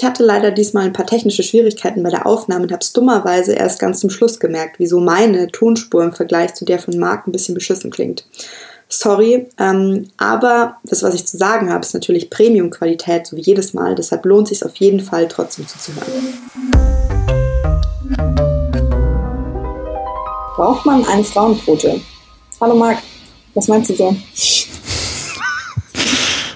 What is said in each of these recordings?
Ich hatte leider diesmal ein paar technische Schwierigkeiten bei der Aufnahme und habe es dummerweise erst ganz zum Schluss gemerkt, wieso meine Tonspur im Vergleich zu der von Marc ein bisschen beschissen klingt. Sorry, ähm, aber das, was ich zu sagen habe, ist natürlich Premium-Qualität, so wie jedes Mal. Deshalb lohnt es sich auf jeden Fall trotzdem zuzuhören. Braucht man eine Frauenquote? Hallo Marc, was meinst du so?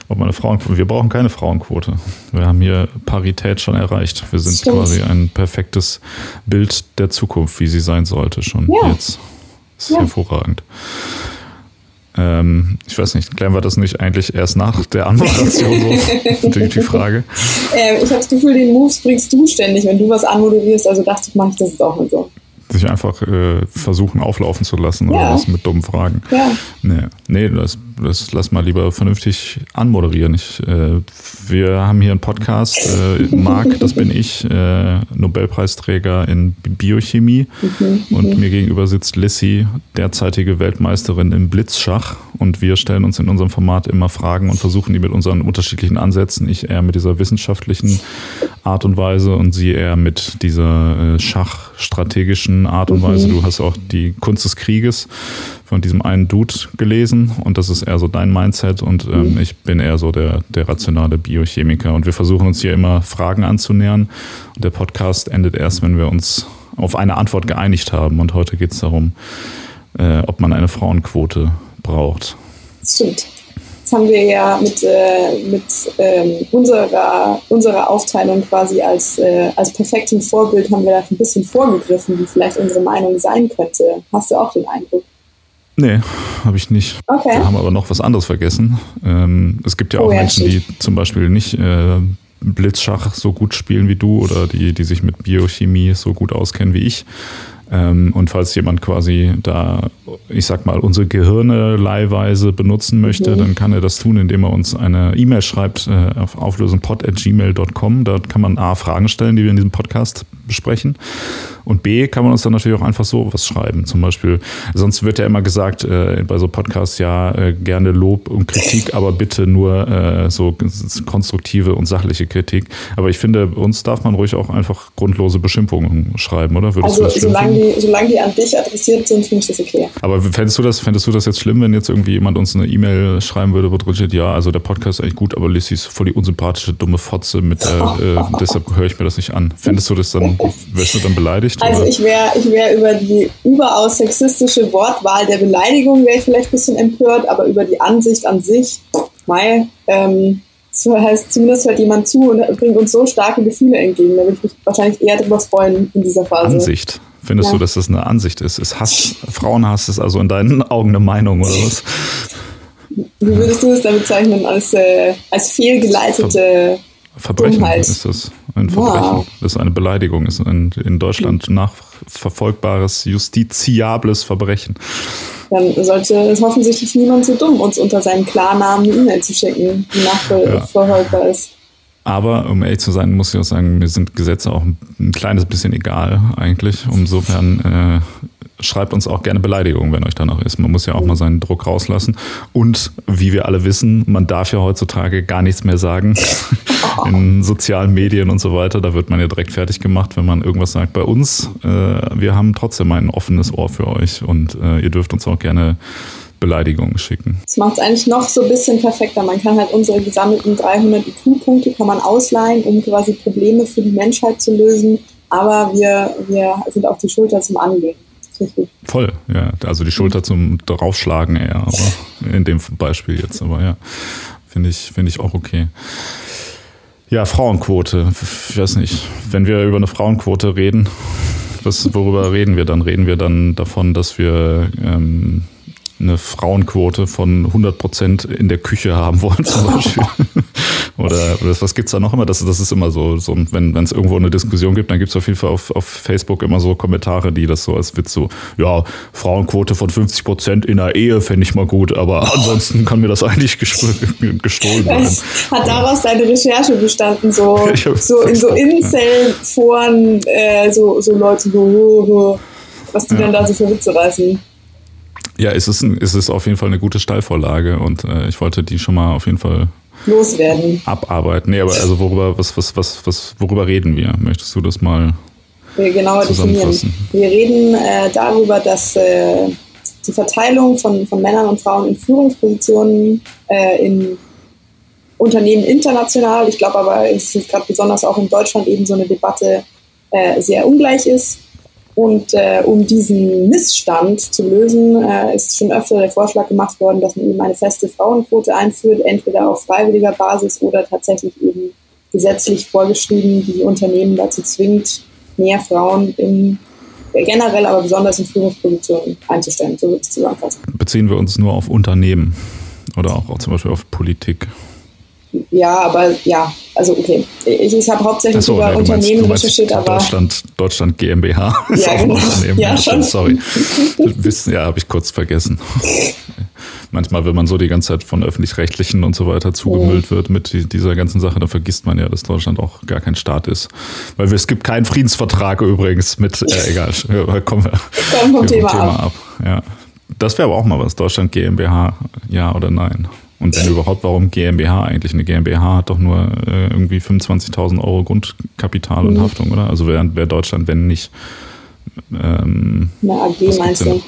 Ob man eine Frauenquote? Wir brauchen keine Frauenquote. Wir haben hier Parität schon erreicht. Wir sind Stimmt. quasi ein perfektes Bild der Zukunft, wie sie sein sollte, schon ja. jetzt. Das ist ja. hervorragend. Ähm, ich weiß nicht, klären wir das nicht eigentlich erst nach der Anmoderation so? die, die Frage. Ähm, ich habe das Gefühl, den Moves bringst du ständig, wenn du was anmoderierst. Also dachte ich, mache ich das jetzt auch mal so sich einfach äh, versuchen auflaufen zu lassen oder ja. was mit dummen Fragen. Ja. Nee, nee das, das lass mal lieber vernünftig anmoderieren. Ich, äh, wir haben hier einen Podcast. Äh, Marc, das bin ich, äh, Nobelpreisträger in Biochemie. Mhm, und mhm. mir gegenüber sitzt Lissy, derzeitige Weltmeisterin im Blitzschach. Und wir stellen uns in unserem Format immer Fragen und versuchen die mit unseren unterschiedlichen Ansätzen. Ich eher mit dieser wissenschaftlichen Art und Weise und sie eher mit dieser äh, Art und Weise. Mhm. Du hast auch die Kunst des Krieges von diesem einen Dude gelesen und das ist eher so dein Mindset und ähm, mhm. ich bin eher so der, der rationale Biochemiker und wir versuchen uns hier immer Fragen anzunähern und der Podcast endet erst, wenn wir uns auf eine Antwort geeinigt haben und heute geht es darum, äh, ob man eine Frauenquote braucht. Stimmt haben wir ja mit, äh, mit ähm, unserer, unserer Aufteilung quasi als, äh, als perfektem Vorbild haben wir da ein bisschen vorgegriffen, wie vielleicht unsere Meinung sein könnte. Hast du auch den Eindruck? Nee, habe ich nicht. Okay. Wir haben aber noch was anderes vergessen. Ähm, es gibt ja auch oh, ja, Menschen, die zum Beispiel nicht äh, Blitzschach so gut spielen wie du oder die, die sich mit Biochemie so gut auskennen wie ich. Ähm, und falls jemand quasi da, ich sag mal, unsere Gehirne leihweise benutzen möchte, mhm. dann kann er das tun, indem er uns eine E-Mail schreibt äh, auf auflösungpod.gmail.com. Dort kann man A, Fragen stellen, die wir in diesem Podcast besprechen. Und B, kann man uns dann natürlich auch einfach so was schreiben. Zum Beispiel, sonst wird ja immer gesagt äh, bei so Podcasts, ja, äh, gerne Lob und Kritik, aber bitte nur äh, so konstruktive und sachliche Kritik. Aber ich finde, uns darf man ruhig auch einfach grundlose Beschimpfungen schreiben, oder? Würdest also, solange die, solange die an dich adressiert sind, finde ich das okay. Aber fändest du das, fändest du das jetzt schlimm, wenn jetzt irgendwie jemand uns eine E-Mail schreiben würde, wo drin steht, ja, also der Podcast ist eigentlich gut, aber Lissy ist voll die unsympathische, dumme Fotze, mit der, äh, deshalb höre ich mir das nicht an. Fändest du das dann, wärst du dann beleidigt? Also oder? ich wäre ich wär über die überaus sexistische Wortwahl der Beleidigung wäre ich vielleicht ein bisschen empört, aber über die Ansicht an sich, mei, ähm, das heißt, zumindest hört jemand zu und bringt uns so starke Gefühle entgegen. Da würde ich mich wahrscheinlich eher darüber freuen in dieser Phase. Ansicht. Findest ja. du, dass das eine Ansicht ist? Ist Hass, Frauenhass ist also in deinen Augen eine Meinung oder was? Wie würdest du es dann bezeichnen als, äh, als fehlgeleitete Verbrechen Dummheit. ist das. Ein Verbrechen. Wow. Das ist eine Beleidigung. Das ist ein in Deutschland nachverfolgbares, justiziables Verbrechen. Dann sollte es offensichtlich niemand so dumm, uns unter seinem Klarnamen eine E-Mail zu schicken, die nachverfolgbar ja. ist. Aber um ehrlich zu sein, muss ich auch sagen, mir sind Gesetze auch ein kleines bisschen egal eigentlich. Insofern äh, schreibt uns auch gerne Beleidigungen, wenn euch danach ist. Man muss ja auch mal seinen Druck rauslassen. Und wie wir alle wissen, man darf ja heutzutage gar nichts mehr sagen in sozialen Medien und so weiter. Da wird man ja direkt fertig gemacht, wenn man irgendwas sagt. Bei uns, äh, wir haben trotzdem ein offenes Ohr für euch und äh, ihr dürft uns auch gerne Beleidigungen schicken. Das macht es eigentlich noch so ein bisschen perfekter. Man kann halt unsere gesammelten 300 IQ-Punkte kann man ausleihen, um quasi Probleme für die Menschheit zu lösen. Aber wir, wir sind auch die Schulter zum Angehen. Voll, ja. Also die Schulter zum draufschlagen eher, aber in dem Beispiel jetzt, aber ja, finde ich, finde ich auch okay. Ja, Frauenquote. Ich weiß nicht, wenn wir über eine Frauenquote reden, was, worüber reden wir dann? Reden wir dann davon, dass wir ähm, eine Frauenquote von 100 Prozent in der Küche haben wollen zum Beispiel. oder, oder was gibt's da noch immer? Das, das ist immer so, so wenn es irgendwo eine Diskussion gibt, dann gibt's auf jeden Fall auf, auf Facebook immer so Kommentare, die das so als Witz so, ja, Frauenquote von 50 Prozent in der Ehe fände ich mal gut, aber ansonsten kann mir das eigentlich gestohlen werden. Hat daraus deine Recherche bestanden, so, so in so Incel-Foren, äh, so, so Leute, so, was die ja. dann da so für Witze reißen? Ja, es ist, ein, es ist auf jeden Fall eine gute Steilvorlage und äh, ich wollte die schon mal auf jeden Fall loswerden. Abarbeiten. Nee, aber also worüber, was, was, was, was, worüber reden wir? Möchtest du das mal genauer definieren? Wir reden äh, darüber, dass äh, die Verteilung von, von Männern und Frauen in Führungspositionen äh, in Unternehmen international, ich glaube aber, es ist gerade besonders auch in Deutschland eben so eine Debatte, äh, sehr ungleich ist. Und äh, um diesen Missstand zu lösen, äh, ist schon öfter der Vorschlag gemacht worden, dass man eben eine feste Frauenquote einführt, entweder auf freiwilliger Basis oder tatsächlich eben gesetzlich vorgeschrieben, die Unternehmen dazu zwingt, mehr Frauen in generell, aber besonders in Führungspositionen einzustellen. So würde ich zusammenfassen. Beziehen wir uns nur auf Unternehmen oder auch, auch zum Beispiel auf Politik? Ja, aber ja, also okay. Ich, ich habe hauptsächlich so, über ja, Unternehmen meinst, recherchiert, aber. Deutschland, Deutschland GmbH. Ja, genau. ja, schon. Sorry. Wissen, ja, habe ich kurz vergessen. Manchmal, wenn man so die ganze Zeit von öffentlich-rechtlichen und so weiter zugemüllt wird mit dieser ganzen Sache, dann vergisst man ja, dass Deutschland auch gar kein Staat ist. Weil es gibt keinen Friedensvertrag übrigens mit, äh, egal, kommen wir, vom Thema, Thema ab. ab. Ja. Das wäre aber auch mal was. Deutschland GmbH, ja oder nein? Und wenn überhaupt, warum GmbH eigentlich? Eine GmbH hat doch nur äh, irgendwie 25.000 Euro Grundkapital und mhm. Haftung, oder? Also wäre wär Deutschland, wenn nicht. Ähm, eine AG meinst du?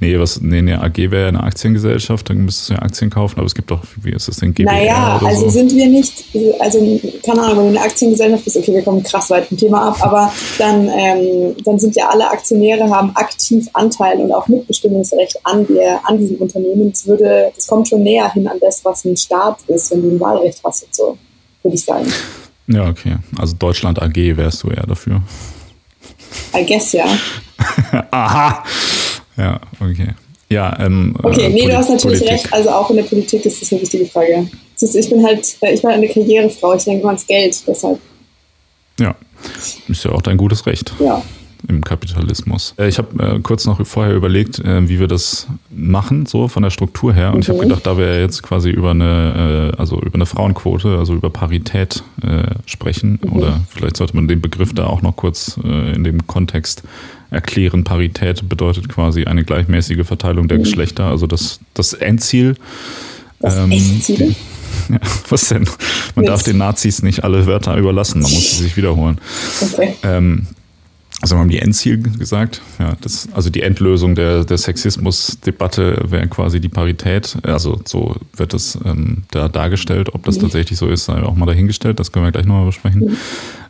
Nee, was, nee, eine AG wäre eine Aktiengesellschaft, dann müsstest du ja Aktien kaufen, aber es gibt doch, wie ist das denn, GBR Naja, also so? sind wir nicht, also keine Ahnung, wenn du eine Aktiengesellschaft bist, okay, wir kommen krass weit vom Thema ab, aber dann, ähm, dann sind ja alle Aktionäre, haben aktiv Anteil und auch Mitbestimmungsrecht an, der, an diesem Unternehmen. Das, würde, das kommt schon näher hin an das, was ein Staat ist, wenn du ein Wahlrecht hast und so, würde ich sagen. Ja, okay. Also Deutschland AG wärst du eher dafür. I guess, ja. Aha. Ja, okay. Ja, ähm, okay, nee, Poli du hast natürlich Politik. recht. Also auch in der Politik ist das eine wichtige Frage. Ich bin halt, äh, ich bin eine Karrierefrau. Ich denke mal ans Geld, deshalb. Ja, ist ja auch dein gutes Recht. Ja. Im Kapitalismus. Äh, ich habe äh, kurz noch vorher überlegt, äh, wie wir das machen, so von der Struktur her. Und mhm. ich habe gedacht, da wir jetzt quasi über eine, äh, also über eine Frauenquote, also über Parität äh, sprechen, mhm. oder vielleicht sollte man den Begriff da auch noch kurz in dem Kontext erklären. Parität bedeutet quasi eine gleichmäßige Verteilung der mhm. Geschlechter, also das, das Endziel. Das ähm, Endziel? Ja, was denn? Man Jetzt. darf den Nazis nicht alle Wörter überlassen, man muss sie sich wiederholen. Okay. Ähm, also wir haben die Endziel gesagt, ja, das, also die Endlösung der, der Sexismus-Debatte wäre quasi die Parität. Also so wird das ähm, da dargestellt. Ob das tatsächlich so ist, sei auch mal dahingestellt. Das können wir gleich nochmal besprechen. Mhm.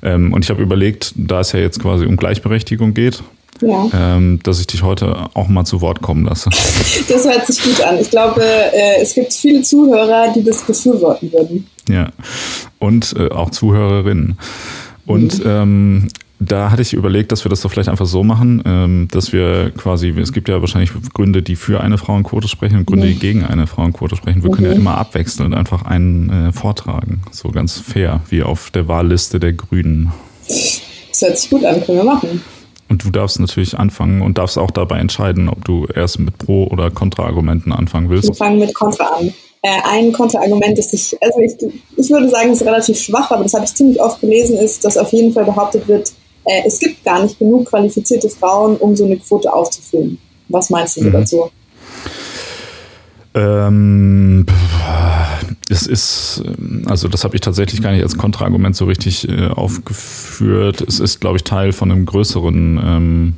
Ähm, und ich habe überlegt, da es ja jetzt quasi um Gleichberechtigung geht, ja. ähm, dass ich dich heute auch mal zu Wort kommen lasse. Das hört sich gut an. Ich glaube, äh, es gibt viele Zuhörer, die das befürworten würden. Ja, und äh, auch Zuhörerinnen. Und mhm. ähm, da hatte ich überlegt, dass wir das doch vielleicht einfach so machen, ähm, dass wir quasi, es gibt ja wahrscheinlich Gründe, die für eine Frauenquote sprechen und Gründe, die gegen eine Frauenquote sprechen. Wir können ja immer abwechselnd einfach einen äh, vortragen. So ganz fair, wie auf der Wahlliste der Grünen. Das hört sich gut an, können wir machen. Und du darfst natürlich anfangen und darfst auch dabei entscheiden, ob du erst mit Pro- oder Kontraargumenten anfangen willst. Wir fangen mit Kontra an. Äh, ein Kontraargument, das ich, also ich, ich würde sagen, ist relativ schwach, aber das habe ich ziemlich oft gelesen, ist, dass auf jeden Fall behauptet wird, äh, es gibt gar nicht genug qualifizierte Frauen, um so eine Quote aufzufüllen. Was meinst du mhm. dazu? Ähm, es ist, also das habe ich tatsächlich gar nicht als Kontraargument so richtig äh, aufgeführt. Es ist, glaube ich, Teil von einem größeren ähm,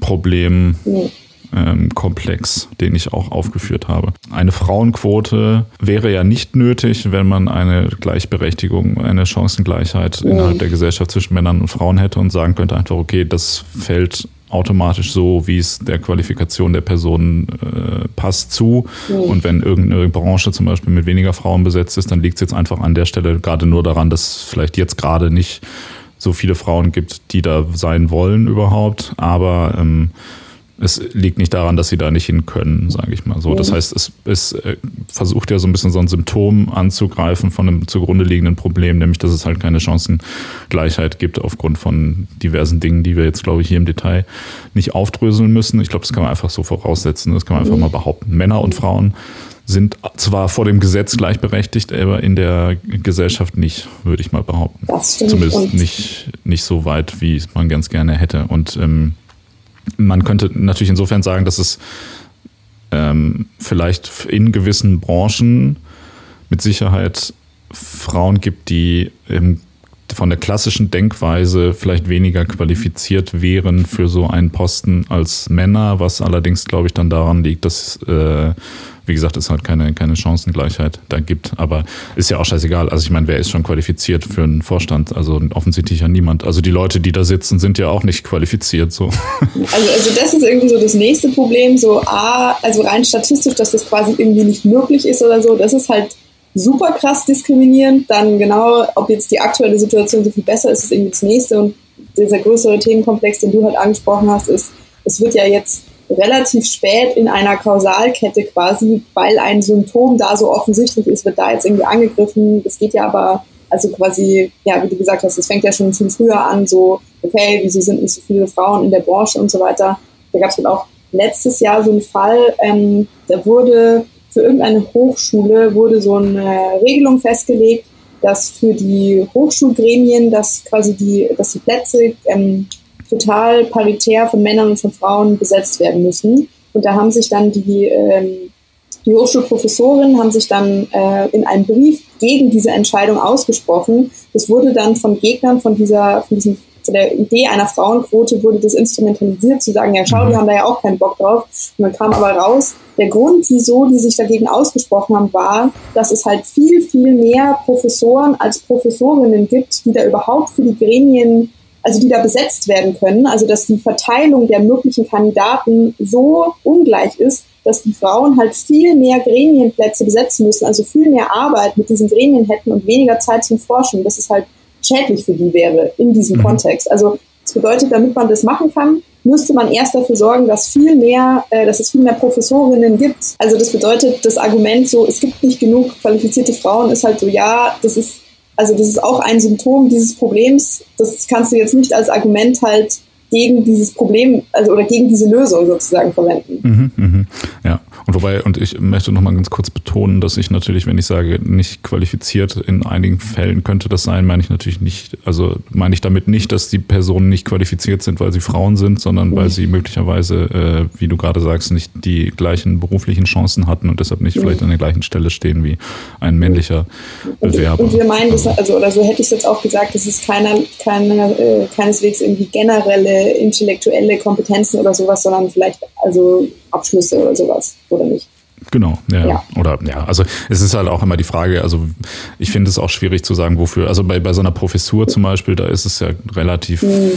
Problem. Mhm ähm, Komplex, den ich auch aufgeführt habe. Eine Frauenquote wäre ja nicht nötig, wenn man eine Gleichberechtigung, eine Chancengleichheit mhm. innerhalb der Gesellschaft zwischen Männern und Frauen hätte und sagen könnte einfach, okay, das fällt automatisch so, wie es der Qualifikation der Person äh, passt, zu. Mhm. Und wenn irgendeine Branche zum Beispiel mit weniger Frauen besetzt ist, dann liegt es jetzt einfach an der Stelle gerade nur daran, dass vielleicht jetzt gerade nicht so viele Frauen gibt, die da sein wollen überhaupt. Aber ähm, es liegt nicht daran, dass sie da nicht hin können, sage ich mal so. Das mhm. heißt, es, es äh, versucht ja so ein bisschen so ein Symptom anzugreifen von einem zugrunde liegenden Problem, nämlich dass es halt keine Chancengleichheit gibt aufgrund von diversen Dingen, die wir jetzt, glaube ich, hier im Detail nicht aufdröseln müssen. Ich glaube, das kann man einfach so voraussetzen, das kann man einfach mhm. mal behaupten. Männer und Frauen sind zwar vor dem Gesetz gleichberechtigt, aber in der Gesellschaft nicht, würde ich mal behaupten. Das stimmt. Zumindest nicht, nicht so weit, wie man ganz gerne hätte. Und ähm, man könnte natürlich insofern sagen, dass es ähm, vielleicht in gewissen Branchen mit Sicherheit Frauen gibt, die im von der klassischen Denkweise vielleicht weniger qualifiziert wären für so einen Posten als Männer, was allerdings, glaube ich, dann daran liegt, dass, äh, wie gesagt, es halt keine, keine Chancengleichheit da gibt. Aber ist ja auch scheißegal. Also ich meine, wer ist schon qualifiziert für einen Vorstand? Also offensichtlich ja niemand. Also die Leute, die da sitzen, sind ja auch nicht qualifiziert. So. Also, also das ist irgendwie so das nächste Problem. So, A, also rein statistisch, dass das quasi irgendwie nicht möglich ist oder so, das ist halt super krass diskriminierend. Dann genau, ob jetzt die aktuelle Situation so viel besser ist, ist irgendwie das nächste. Und dieser größere Themenkomplex, den du halt angesprochen hast, ist, es wird ja jetzt relativ spät in einer Kausalkette quasi, weil ein Symptom da so offensichtlich ist, wird da jetzt irgendwie angegriffen. Das geht ja aber, also quasi, ja, wie du gesagt hast, es fängt ja schon viel früher an, so, okay, wieso sind nicht so viele Frauen in der Branche und so weiter. Da gab es halt auch letztes Jahr so einen Fall, ähm, da wurde für irgendeine Hochschule wurde so eine Regelung festgelegt, dass für die Hochschulgremien, dass quasi die, dass die Plätze ähm, total paritär von Männern und von Frauen besetzt werden müssen. Und da haben sich dann die, ähm, die Hochschulprofessoren haben sich dann äh, in einem Brief gegen diese Entscheidung ausgesprochen. Das wurde dann von Gegnern von dieser, von diesem zu der Idee einer Frauenquote wurde das instrumentalisiert, zu sagen, ja schau, die mhm. haben da ja auch keinen Bock drauf. Und dann kam aber raus, der Grund, wieso die sich dagegen ausgesprochen haben, war, dass es halt viel, viel mehr Professoren als Professorinnen gibt, die da überhaupt für die Gremien, also die da besetzt werden können. Also dass die Verteilung der möglichen Kandidaten so ungleich ist, dass die Frauen halt viel mehr Gremienplätze besetzen müssen, also viel mehr Arbeit mit diesen Gremien hätten und weniger Zeit zum Forschen. Das ist halt schädlich für die wäre in diesem mhm. Kontext. Also das bedeutet, damit man das machen kann, müsste man erst dafür sorgen, dass viel mehr, äh, dass es viel mehr Professorinnen gibt. Also das bedeutet, das Argument so, es gibt nicht genug qualifizierte Frauen, ist halt so, ja, das ist, also das ist auch ein Symptom dieses Problems. Das kannst du jetzt nicht als Argument halt gegen dieses Problem, also oder gegen diese Lösung sozusagen verwenden. Mhm, mh. Ja, und wobei, und ich möchte nochmal ganz kurz betonen, dass ich natürlich, wenn ich sage, nicht qualifiziert, in einigen Fällen könnte das sein, meine ich natürlich nicht, also meine ich damit nicht, dass die Personen nicht qualifiziert sind, weil sie Frauen sind, sondern weil sie möglicherweise, äh, wie du gerade sagst, nicht die gleichen beruflichen Chancen hatten und deshalb nicht vielleicht an der gleichen Stelle stehen wie ein männlicher Bewerber. Und, wir meinen das, also, oder so hätte ich es jetzt auch gesagt, das ist keiner, keiner, äh, keineswegs irgendwie generelle intellektuelle Kompetenzen oder sowas, sondern vielleicht also Abschlüsse oder sowas, oder nicht? Genau, ja. ja. Oder ja, also es ist halt auch immer die Frage, also ich finde es auch schwierig zu sagen, wofür. Also bei, bei so einer Professur zum Beispiel, da ist es ja relativ, mhm.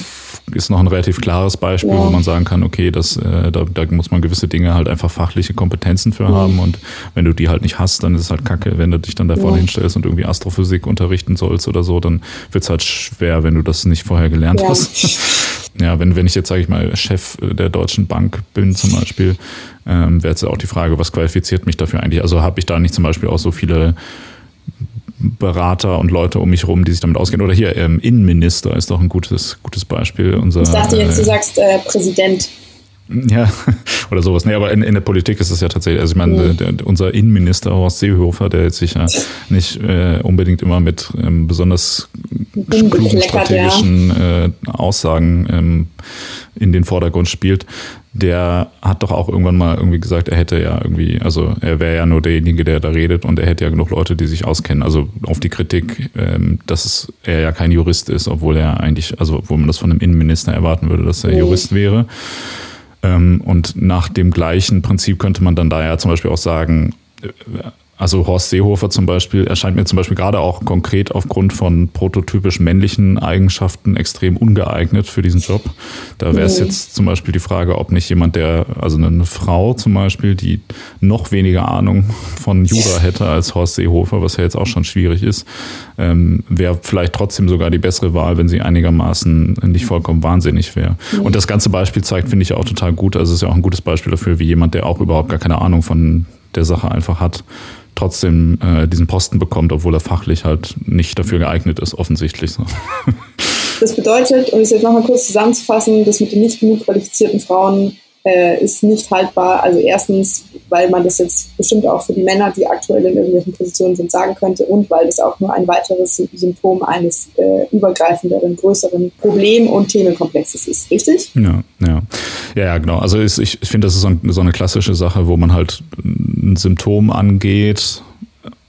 ist noch ein relativ klares Beispiel, ja. wo man sagen kann, okay, das, äh, da, da muss man gewisse Dinge halt einfach fachliche Kompetenzen für mhm. haben und wenn du die halt nicht hast, dann ist es halt kacke, wenn du dich dann da vorne ja. hinstellst und irgendwie Astrophysik unterrichten sollst oder so, dann wird es halt schwer, wenn du das nicht vorher gelernt hast. Ja, wenn, wenn ich jetzt, sage ich mal, Chef der Deutschen Bank bin zum Beispiel, ähm, wäre jetzt auch die Frage, was qualifiziert mich dafür eigentlich? Also habe ich da nicht zum Beispiel auch so viele Berater und Leute um mich herum, die sich damit auskennen? Oder hier, ähm, Innenminister ist doch ein gutes, gutes Beispiel. Unser, ich dachte jetzt, äh, du sagst äh, Präsident. Ja, oder sowas. Nee, aber in, in der Politik ist es ja tatsächlich, also ich meine, mhm. der, unser Innenminister Horst Seehofer, der jetzt sicher nicht äh, unbedingt immer mit ähm, besonders klugen strategischen ja. äh, Aussagen ähm, in den Vordergrund spielt, der hat doch auch irgendwann mal irgendwie gesagt, er hätte ja irgendwie, also er wäre ja nur derjenige, der da redet und er hätte ja genug Leute, die sich auskennen. Also auf die Kritik, ähm, dass er ja kein Jurist ist, obwohl er eigentlich, also obwohl man das von einem Innenminister erwarten würde, dass er mhm. Jurist wäre. Ähm, und nach dem gleichen Prinzip könnte man dann da ja zum Beispiel auch sagen, äh, also Horst Seehofer zum Beispiel erscheint mir zum Beispiel gerade auch konkret aufgrund von prototypisch männlichen Eigenschaften extrem ungeeignet für diesen Job. Da wäre es jetzt zum Beispiel die Frage, ob nicht jemand, der, also eine Frau zum Beispiel, die noch weniger Ahnung von Jura hätte als Horst Seehofer, was ja jetzt auch schon schwierig ist, ähm, wäre vielleicht trotzdem sogar die bessere Wahl, wenn sie einigermaßen nicht vollkommen wahnsinnig wäre. Und das ganze Beispiel zeigt, finde ich auch total gut. Also es ist ja auch ein gutes Beispiel dafür, wie jemand, der auch überhaupt gar keine Ahnung von der Sache einfach hat, trotzdem äh, diesen Posten bekommt, obwohl er fachlich halt nicht dafür geeignet ist, offensichtlich. So. Das bedeutet, um es jetzt nochmal kurz zusammenzufassen, dass mit den nicht genug qualifizierten Frauen äh, ist nicht haltbar. Also erstens, weil man das jetzt bestimmt auch für die Männer, die aktuell in irgendwelchen Positionen sind, sagen könnte und weil das auch nur ein weiteres Symptom eines äh, übergreifenderen, größeren Problem- und Themenkomplexes ist. Richtig? Ja, ja. Ja, ja genau. Also ich, ich finde, das ist so, ein, so eine klassische Sache, wo man halt ein Symptom angeht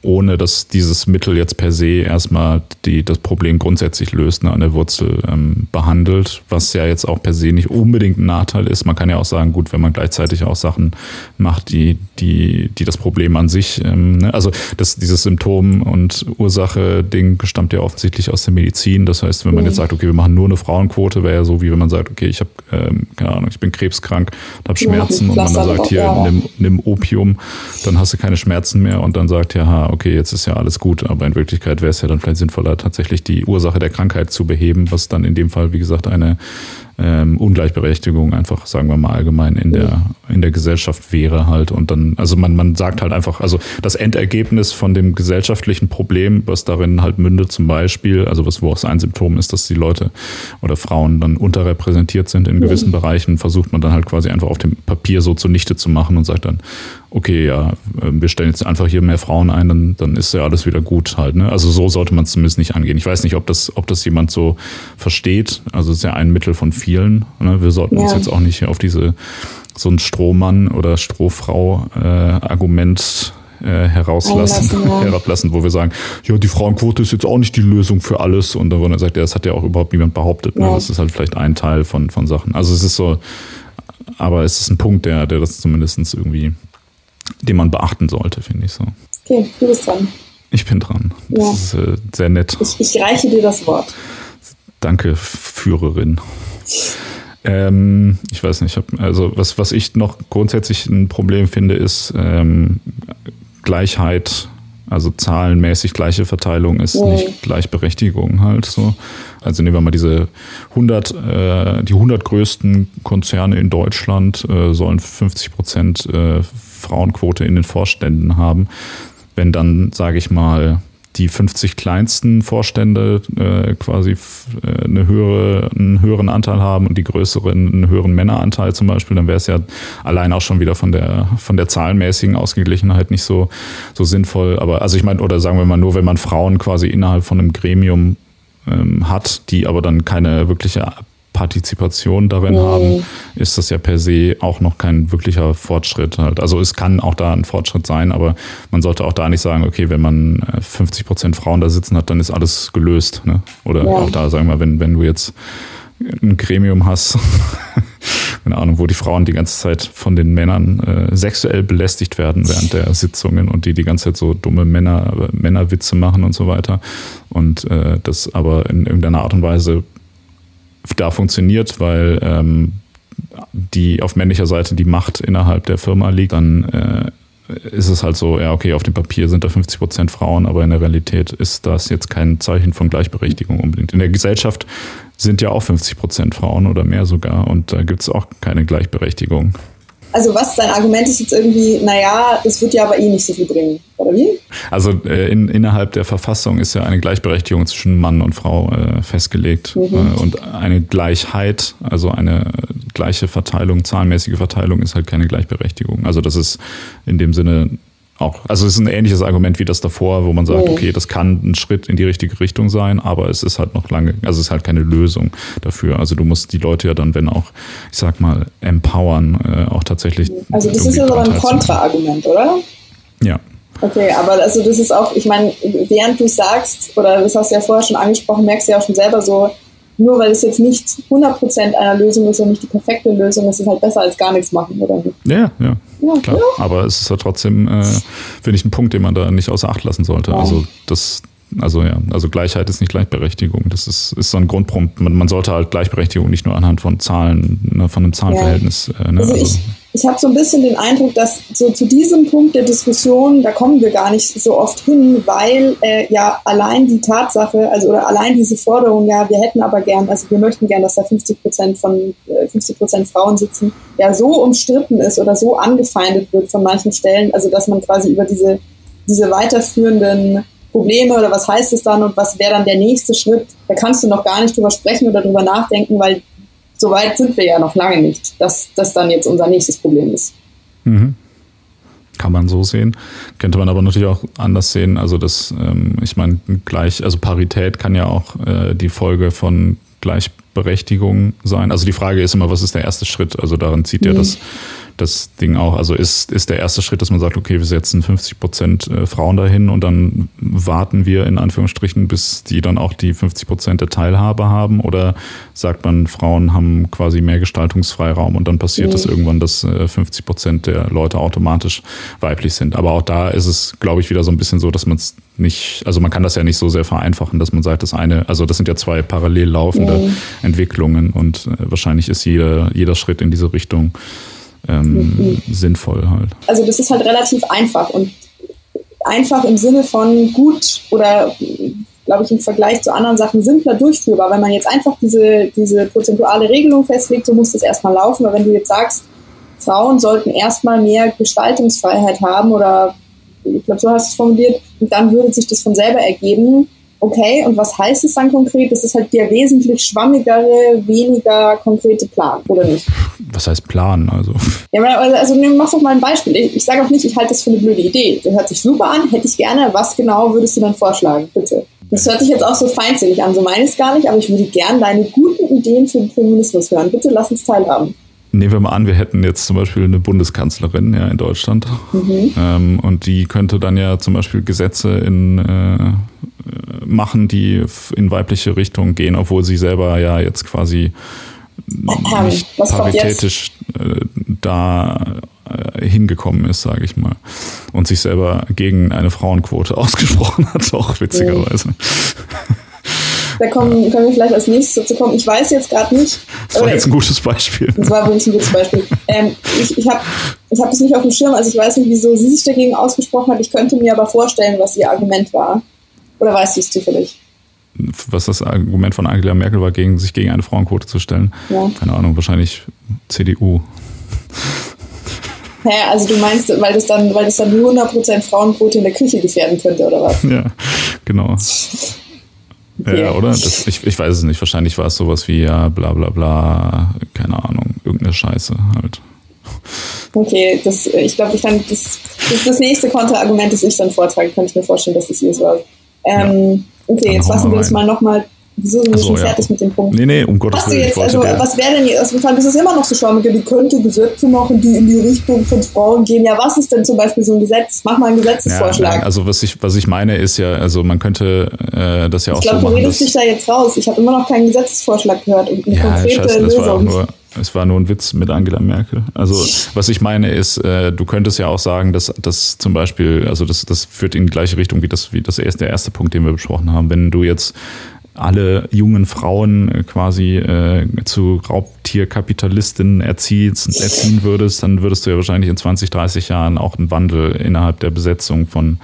ohne dass dieses Mittel jetzt per se erstmal die, das Problem grundsätzlich löst, ne, an der Wurzel ähm, behandelt, was ja jetzt auch per se nicht unbedingt ein Nachteil ist. Man kann ja auch sagen, gut, wenn man gleichzeitig auch Sachen macht, die, die, die das Problem an sich, ähm, ne, also das, dieses Symptom- und Ursache-Ding stammt ja offensichtlich aus der Medizin. Das heißt, wenn man jetzt mhm. sagt, okay, wir machen nur eine Frauenquote, wäre ja so, wie wenn man sagt, okay, ich habe, ähm, keine Ahnung, ich bin krebskrank habe Schmerzen und man dann sagt, hier, nimm, nimm Opium, dann hast du keine Schmerzen mehr und dann sagt, ja, okay, jetzt ist ja alles gut, aber in Wirklichkeit wäre es ja dann vielleicht sinnvoller, tatsächlich die Ursache der Krankheit zu beheben, was dann in dem Fall, wie gesagt, eine ähm, Ungleichberechtigung einfach, sagen wir mal allgemein in der, in der Gesellschaft wäre halt. Und dann, also man, man sagt halt einfach, also das Endergebnis von dem gesellschaftlichen Problem, was darin halt mündet zum Beispiel, also was, wo auch ein Symptom ist, dass die Leute oder Frauen dann unterrepräsentiert sind in gewissen Bereichen, versucht man dann halt quasi einfach auf dem Papier so zunichte zu machen und sagt dann, okay, ja, ähm, wir stellen jetzt einfach hier mehr Frauen ein, dann, dann ist ja alles wieder gut halt. Ne? Also so sollte man es zumindest nicht angehen. Ich weiß nicht, ob das, ob das jemand so versteht. Also es ist ja ein Mittel von vielen. Ne? Wir sollten ja. uns jetzt auch nicht auf diese so ein Strohmann oder Strohfrau äh, Argument äh, herauslassen, ja. herablassen, wo wir sagen, ja, die Frauenquote ist jetzt auch nicht die Lösung für alles. Und dann sagt er, das hat ja auch überhaupt niemand behauptet. Ne? Ja. Das ist halt vielleicht ein Teil von, von Sachen. Also es ist so, aber es ist ein Punkt, der, der das zumindest irgendwie den man beachten sollte, finde ich so. Okay, du bist dran. Ich bin dran. Das ja. ist äh, sehr nett. Ich, ich, reiche dir das Wort. Danke, Führerin. Ähm, ich weiß nicht, also was, was ich noch grundsätzlich ein Problem finde, ist ähm, Gleichheit also zahlenmäßig gleiche Verteilung ist ja. nicht Gleichberechtigung halt so. Also nehmen wir mal diese 100, äh, die 100 größten Konzerne in Deutschland äh, sollen 50 Prozent äh, Frauenquote in den Vorständen haben. Wenn dann, sage ich mal, die 50 kleinsten Vorstände äh, quasi äh, eine höhere, einen höheren Anteil haben und die größeren einen höheren Männeranteil zum Beispiel, dann wäre es ja allein auch schon wieder von der von der zahlenmäßigen Ausgeglichenheit nicht so so sinnvoll. Aber also ich meine, oder sagen wir mal nur, wenn man Frauen quasi innerhalb von einem Gremium ähm, hat, die aber dann keine wirkliche Partizipation darin mhm. haben, ist das ja per se auch noch kein wirklicher Fortschritt halt. Also es kann auch da ein Fortschritt sein, aber man sollte auch da nicht sagen, okay, wenn man 50 äh, Prozent Frauen da sitzen hat, dann ist alles gelöst. Ne? Oder ja. auch da, sagen wir, wenn, wenn du jetzt ein Gremium hast, keine Ahnung, wo die Frauen die ganze Zeit von den Männern äh, sexuell belästigt werden während der Sitzungen und die die ganze Zeit so dumme Männer, Männerwitze machen und so weiter. Und äh, das aber in irgendeiner Art und Weise da funktioniert, weil ähm, die auf männlicher Seite die Macht innerhalb der Firma liegt, dann äh, ist es halt so, ja, okay, auf dem Papier sind da 50 Prozent Frauen, aber in der Realität ist das jetzt kein Zeichen von Gleichberechtigung unbedingt. In der Gesellschaft sind ja auch 50 Prozent Frauen oder mehr sogar und da gibt es auch keine Gleichberechtigung. Also was, dein Argument ist jetzt irgendwie, naja, es wird ja aber eh nicht so viel bringen, oder wie? Also äh, in, innerhalb der Verfassung ist ja eine Gleichberechtigung zwischen Mann und Frau äh, festgelegt mhm. äh, und eine Gleichheit, also eine gleiche Verteilung, zahlenmäßige Verteilung ist halt keine Gleichberechtigung. Also das ist in dem Sinne auch. Also es ist ein ähnliches Argument wie das davor, wo man sagt, oh. okay, das kann ein Schritt in die richtige Richtung sein, aber es ist halt noch lange, also es ist halt keine Lösung dafür. Also du musst die Leute ja dann, wenn auch, ich sag mal, empowern, äh, auch tatsächlich. Also das ist ja so ein Kontraargument, oder? Ja. Okay, aber also das ist auch, ich meine, während du sagst, oder das hast du ja vorher schon angesprochen, merkst du ja auch schon selber so, nur weil es jetzt nicht 100% einer Lösung ist und nicht die perfekte Lösung, ist es halt besser als gar nichts machen, oder nicht? Ja, ja. ja klar. Ja. Aber es ist ja trotzdem, äh, finde ich, ein Punkt, den man da nicht außer Acht lassen sollte. Ja. Also das, also ja, also Gleichheit ist nicht Gleichberechtigung. Das ist, ist so ein Grundpunkt. Man, man sollte halt Gleichberechtigung nicht nur anhand von Zahlen, ne, von einem Zahlenverhältnis. Äh, ne, also, also ich, ich habe so ein bisschen den Eindruck, dass so zu diesem Punkt der Diskussion, da kommen wir gar nicht so oft hin, weil äh, ja allein die Tatsache, also oder allein diese Forderung, ja, wir hätten aber gern, also wir möchten gern, dass da 50 Prozent von äh, 50 Prozent Frauen sitzen, ja so umstritten ist oder so angefeindet wird von manchen Stellen, also dass man quasi über diese diese weiterführenden Probleme oder was heißt es dann und was wäre dann der nächste Schritt, da kannst du noch gar nicht drüber sprechen oder drüber nachdenken, weil so weit sind wir ja noch lange nicht, dass das dann jetzt unser nächstes Problem ist. Mhm. Kann man so sehen. Könnte man aber natürlich auch anders sehen. Also das, ähm, ich meine, gleich, also Parität kann ja auch äh, die Folge von Gleichberechtigung sein. Also die Frage ist immer, was ist der erste Schritt? Also daran zieht mhm. ja das das Ding auch. Also ist, ist der erste Schritt, dass man sagt, okay, wir setzen 50 Prozent äh, Frauen dahin und dann warten wir in Anführungsstrichen, bis die dann auch die 50 Prozent der Teilhabe haben? Oder sagt man, Frauen haben quasi mehr Gestaltungsfreiraum und dann passiert es mhm. irgendwann, dass 50 äh, Prozent der Leute automatisch weiblich sind? Aber auch da ist es, glaube ich, wieder so ein bisschen so, dass man es nicht, also man kann das ja nicht so sehr vereinfachen, dass man sagt, das eine, also das sind ja zwei parallel laufende mhm. Entwicklungen und äh, wahrscheinlich ist jeder, jeder Schritt in diese Richtung ähm, mhm. sinnvoll halt. Also das ist halt relativ einfach und einfach im Sinne von gut oder glaube ich, im Vergleich zu anderen Sachen simpler durchführbar. Wenn man jetzt einfach diese, diese prozentuale Regelung festlegt, so muss das erstmal laufen. Aber wenn du jetzt sagst, Frauen sollten erstmal mehr Gestaltungsfreiheit haben oder ich glaube, so hast du es formuliert, und dann würde sich das von selber ergeben. Okay, und was heißt es dann konkret? Das ist halt der wesentlich schwammigere, weniger konkrete Plan, oder nicht? Was heißt Plan? Also, ja, also, also mach doch mal ein Beispiel. Ich, ich sage auch nicht, ich halte das für eine blöde Idee. Das hört sich super an, hätte ich gerne. Was genau würdest du dann vorschlagen? Bitte. Das hört sich jetzt auch so feindselig an, so meine ich es gar nicht, aber ich würde gern deine guten Ideen für den Feminismus hören. Bitte lass uns teilhaben. Nehmen wir mal an, wir hätten jetzt zum Beispiel eine Bundeskanzlerin ja, in Deutschland mhm. ähm, und die könnte dann ja zum Beispiel Gesetze in, äh, machen, die in weibliche Richtung gehen, obwohl sie selber ja jetzt quasi ähm, nicht paritätisch äh, da äh, hingekommen ist, sage ich mal. Und sich selber gegen eine Frauenquote ausgesprochen hat, auch witzigerweise. Da kommen, können wir vielleicht als nächstes dazu kommen. Ich weiß jetzt gerade nicht. Das war jetzt ein gutes Beispiel. Das war wirklich ein gutes Beispiel. Ähm, ich ich habe ich hab das nicht auf dem Schirm, also ich weiß nicht, wieso sie sich dagegen ausgesprochen hat. Ich könnte mir aber vorstellen, was ihr Argument war. Oder weißt du es zufällig? Was das Argument von Angela Merkel war, gegen, sich gegen eine Frauenquote zu stellen? Ja. Keine Ahnung, wahrscheinlich CDU. Hä, also du meinst, weil das dann, weil das dann 100% Frauenquote in der Küche gefährden könnte, oder was? Ja, genau. Okay. Ja, oder? Das, ich, ich weiß es nicht. Wahrscheinlich war es sowas wie, ja, bla bla bla, keine Ahnung, irgendeine Scheiße halt. Okay, das, ich glaube, ich kann, das, das das nächste Kontraargument, das ich dann vortrage, kann ich mir vorstellen, dass das hier ist. Ähm. Okay, jetzt lassen wir das mal nochmal Wieso sind wir schon fertig ja. mit dem Punkt? Nee, nee, um Gottes Willen. Jetzt, also, was wäre denn jetzt, also, das ist immer noch so schwammig, die könnte Gesetze machen, die in die Richtung von Frauen gehen. Ja, was ist denn zum Beispiel so ein Gesetz? Mach mal einen Gesetzesvorschlag. Ja, also was ich, was ich meine ist ja, also man könnte äh, das ja auch ich glaub, so machen. Ich glaube, du redest dich da jetzt raus. Ich habe immer noch keinen Gesetzesvorschlag gehört und eine ja, konkrete Scheiße, Lösung. War nur, es war nur ein Witz mit Angela Merkel. Also was ich meine ist, äh, du könntest ja auch sagen, dass das zum Beispiel, also das, das führt in die gleiche Richtung wie das, wie das erste, der erste Punkt, den wir besprochen haben. Wenn du jetzt alle jungen Frauen äh, quasi äh, zu Raubtierkapitalistinnen erziehen, erziehen würdest, dann würdest du ja wahrscheinlich in 20, 30 Jahren auch einen Wandel innerhalb der Besetzung von,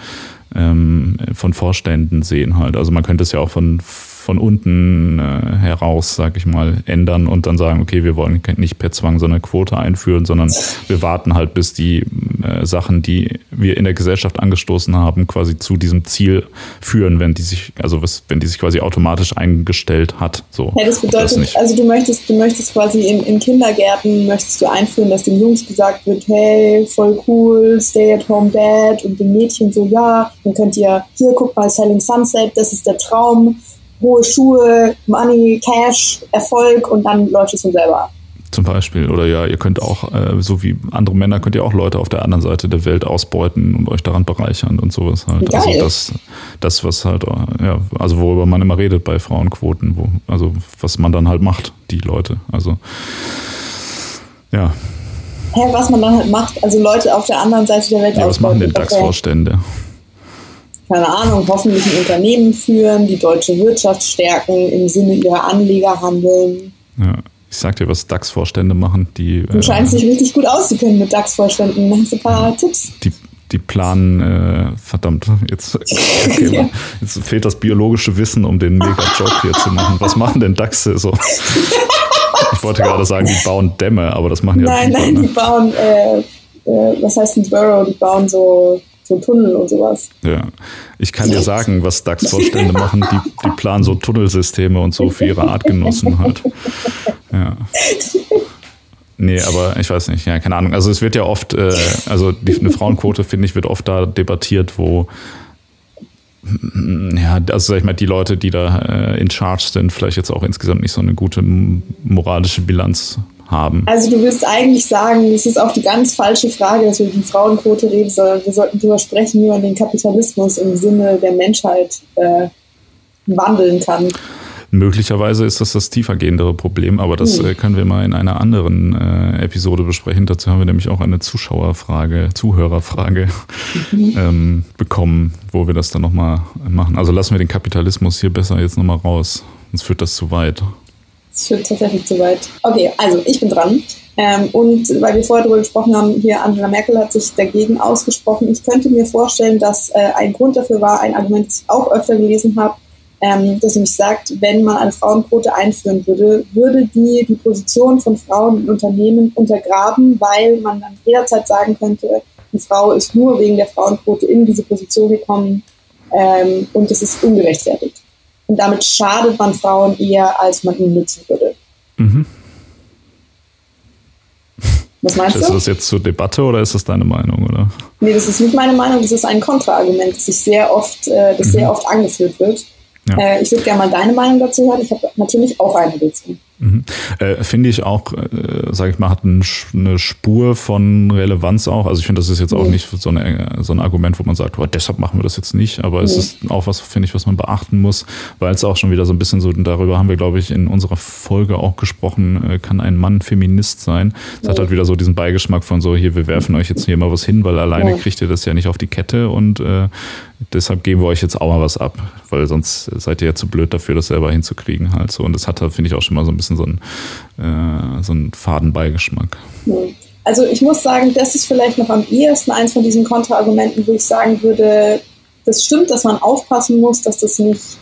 ähm, von Vorständen sehen halt. Also man könnte es ja auch von von unten äh, heraus, sag ich mal, ändern und dann sagen, okay, wir wollen nicht per Zwang so eine Quote einführen, sondern wir warten halt, bis die äh, Sachen, die wir in der Gesellschaft angestoßen haben, quasi zu diesem Ziel führen, wenn die sich, also was, wenn die sich quasi automatisch eingestellt hat. So. Ja, das bedeutet, das also du möchtest, du möchtest quasi in, in Kindergärten möchtest du einführen, dass den Jungs gesagt wird, hey, voll cool, stay at home dad und den Mädchen so, ja, dann könnt ihr, hier guck mal, Selling Sunset, das ist der Traum hohe Schuhe, Money, Cash, Erfolg und dann läuft es von selber Zum Beispiel. Oder ja, ihr könnt auch, äh, so wie andere Männer, könnt ihr auch Leute auf der anderen Seite der Welt ausbeuten und euch daran bereichern und sowas halt. Geil. Also das, das, was halt, ja, also worüber man immer redet bei Frauenquoten, wo, also was man dann halt macht, die Leute. Also ja. Hä, was man dann halt macht, also Leute auf der anderen Seite der Welt ja, was machen denn DAX-Vorstände? Keine Ahnung, hoffentlich ein Unternehmen führen, die deutsche Wirtschaft stärken, im Sinne ihrer Anleger handeln. Ja. Ich sag dir, was DAX-Vorstände machen. Die, du scheinst äh, dich richtig gut auszukennen mit DAX-Vorständen. Hast du ein paar Tipps? Die, die planen, äh, verdammt, jetzt, okay, ja. jetzt fehlt das biologische Wissen, um den Mega-Job hier zu machen. Was machen denn DAXe so? ich wollte gerade sagen, die bauen Dämme, aber das machen ja Nein, nein, ne? die bauen, äh, äh, was heißt ein Burrow? Die bauen so so Tunnel und sowas. Ja, ich kann dir sagen, was DAX-Vorstände machen. Die, die planen so Tunnelsysteme und so für ihre Artgenossen halt. Ja. Nee, aber ich weiß nicht, ja, keine Ahnung. Also es wird ja oft, äh, also die, eine Frauenquote, finde ich, wird oft da debattiert, wo ja, also sag ich mal, die Leute, die da äh, in Charge sind, vielleicht jetzt auch insgesamt nicht so eine gute moralische Bilanz haben? Also du willst eigentlich sagen, das ist auch die ganz falsche Frage, dass wir die Frauenquote reden, sondern wir sollten darüber sprechen, wie man den Kapitalismus im Sinne der Menschheit äh, wandeln kann. Möglicherweise ist das das tiefergehendere Problem, aber das hm. äh, können wir mal in einer anderen äh, Episode besprechen. Dazu haben wir nämlich auch eine Zuschauerfrage, Zuhörerfrage mhm. ähm, bekommen, wo wir das dann nochmal machen. Also lassen wir den Kapitalismus hier besser jetzt nochmal raus, sonst führt das zu weit. Das tatsächlich zu weit. Okay, also ich bin dran. Ähm, und weil wir vorher darüber gesprochen haben, hier Angela Merkel hat sich dagegen ausgesprochen. Ich könnte mir vorstellen, dass äh, ein Grund dafür war, ein Argument, das ich auch öfter gelesen habe, ähm, das nämlich sagt, wenn man eine Frauenquote einführen würde, würde die die Position von Frauen in Unternehmen untergraben, weil man dann jederzeit sagen könnte, die Frau ist nur wegen der Frauenquote in diese Position gekommen ähm, und es ist ungerechtfertigt. Und damit schadet man Frauen eher, als man ihnen nützen würde. Mhm. Was meinst ist du? Ist das jetzt zur Debatte oder ist das deine Meinung, oder? Nee, das ist nicht meine Meinung, das ist ein Kontraargument, das, sehr oft, äh, das mhm. sehr oft angeführt wird. Ja. Äh, ich würde gerne mal deine Meinung dazu hören. Ich habe natürlich auch eine dazu. Mhm. Äh, finde ich auch, äh, sage ich mal, hat ein, eine Spur von Relevanz auch. Also ich finde, das ist jetzt auch mhm. nicht so, eine, so, ein Argument, wo man sagt, oh, deshalb machen wir das jetzt nicht. Aber mhm. es ist auch was, finde ich, was man beachten muss, weil es auch schon wieder so ein bisschen so, darüber haben wir, glaube ich, in unserer Folge auch gesprochen, äh, kann ein Mann Feminist sein. Es hat halt wieder so diesen Beigeschmack von so, hier, wir werfen euch jetzt hier mal was hin, weil alleine kriegt ihr das ja nicht auf die Kette und äh, deshalb geben wir euch jetzt auch mal was ab, weil sonst seid ihr ja zu blöd dafür, das selber hinzukriegen halt so. Und das hat, finde ich, auch schon mal so ein bisschen bisschen so ein, äh, so ein Fadenbeigeschmack. Also ich muss sagen, das ist vielleicht noch am ehesten eins von diesen Kontraargumenten, wo ich sagen würde, das stimmt, dass man aufpassen muss, dass das nicht,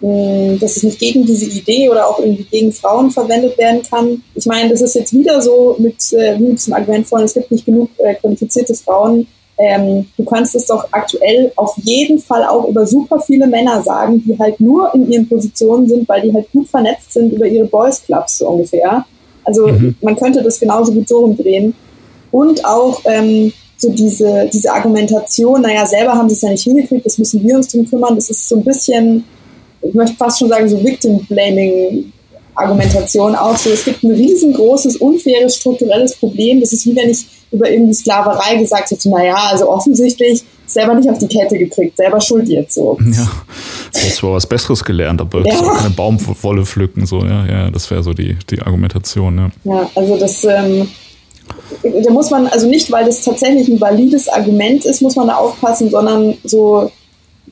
mh, dass es nicht gegen diese Idee oder auch irgendwie gegen Frauen verwendet werden kann. Ich meine, das ist jetzt wieder so mit, äh, mit diesem Argument vorhin, es gibt nicht genug äh, qualifizierte Frauen ähm, du kannst es doch aktuell auf jeden Fall auch über super viele Männer sagen, die halt nur in ihren Positionen sind, weil die halt gut vernetzt sind über ihre Boys Clubs so ungefähr. Also mhm. man könnte das genauso gut so umdrehen. Und auch ähm, so diese, diese Argumentation, naja, selber haben sie es ja nicht hingekriegt, das müssen wir uns drum kümmern. Das ist so ein bisschen, ich möchte fast schon sagen, so Victim-Blaming Argumentation auch so, es gibt ein riesengroßes, unfaires, strukturelles Problem. Das ist wieder nicht über irgendwie Sklaverei gesagt hätte, naja, also offensichtlich selber nicht auf die Kette gekriegt, selber schuld jetzt so. Ja, du hast zwar was Besseres gelernt, aber ja. keine Baumwolle pflücken, so, ja, ja, das wäre so die, die Argumentation, ja. Ja, also das, ähm, da muss man, also nicht, weil das tatsächlich ein valides Argument ist, muss man da aufpassen, sondern so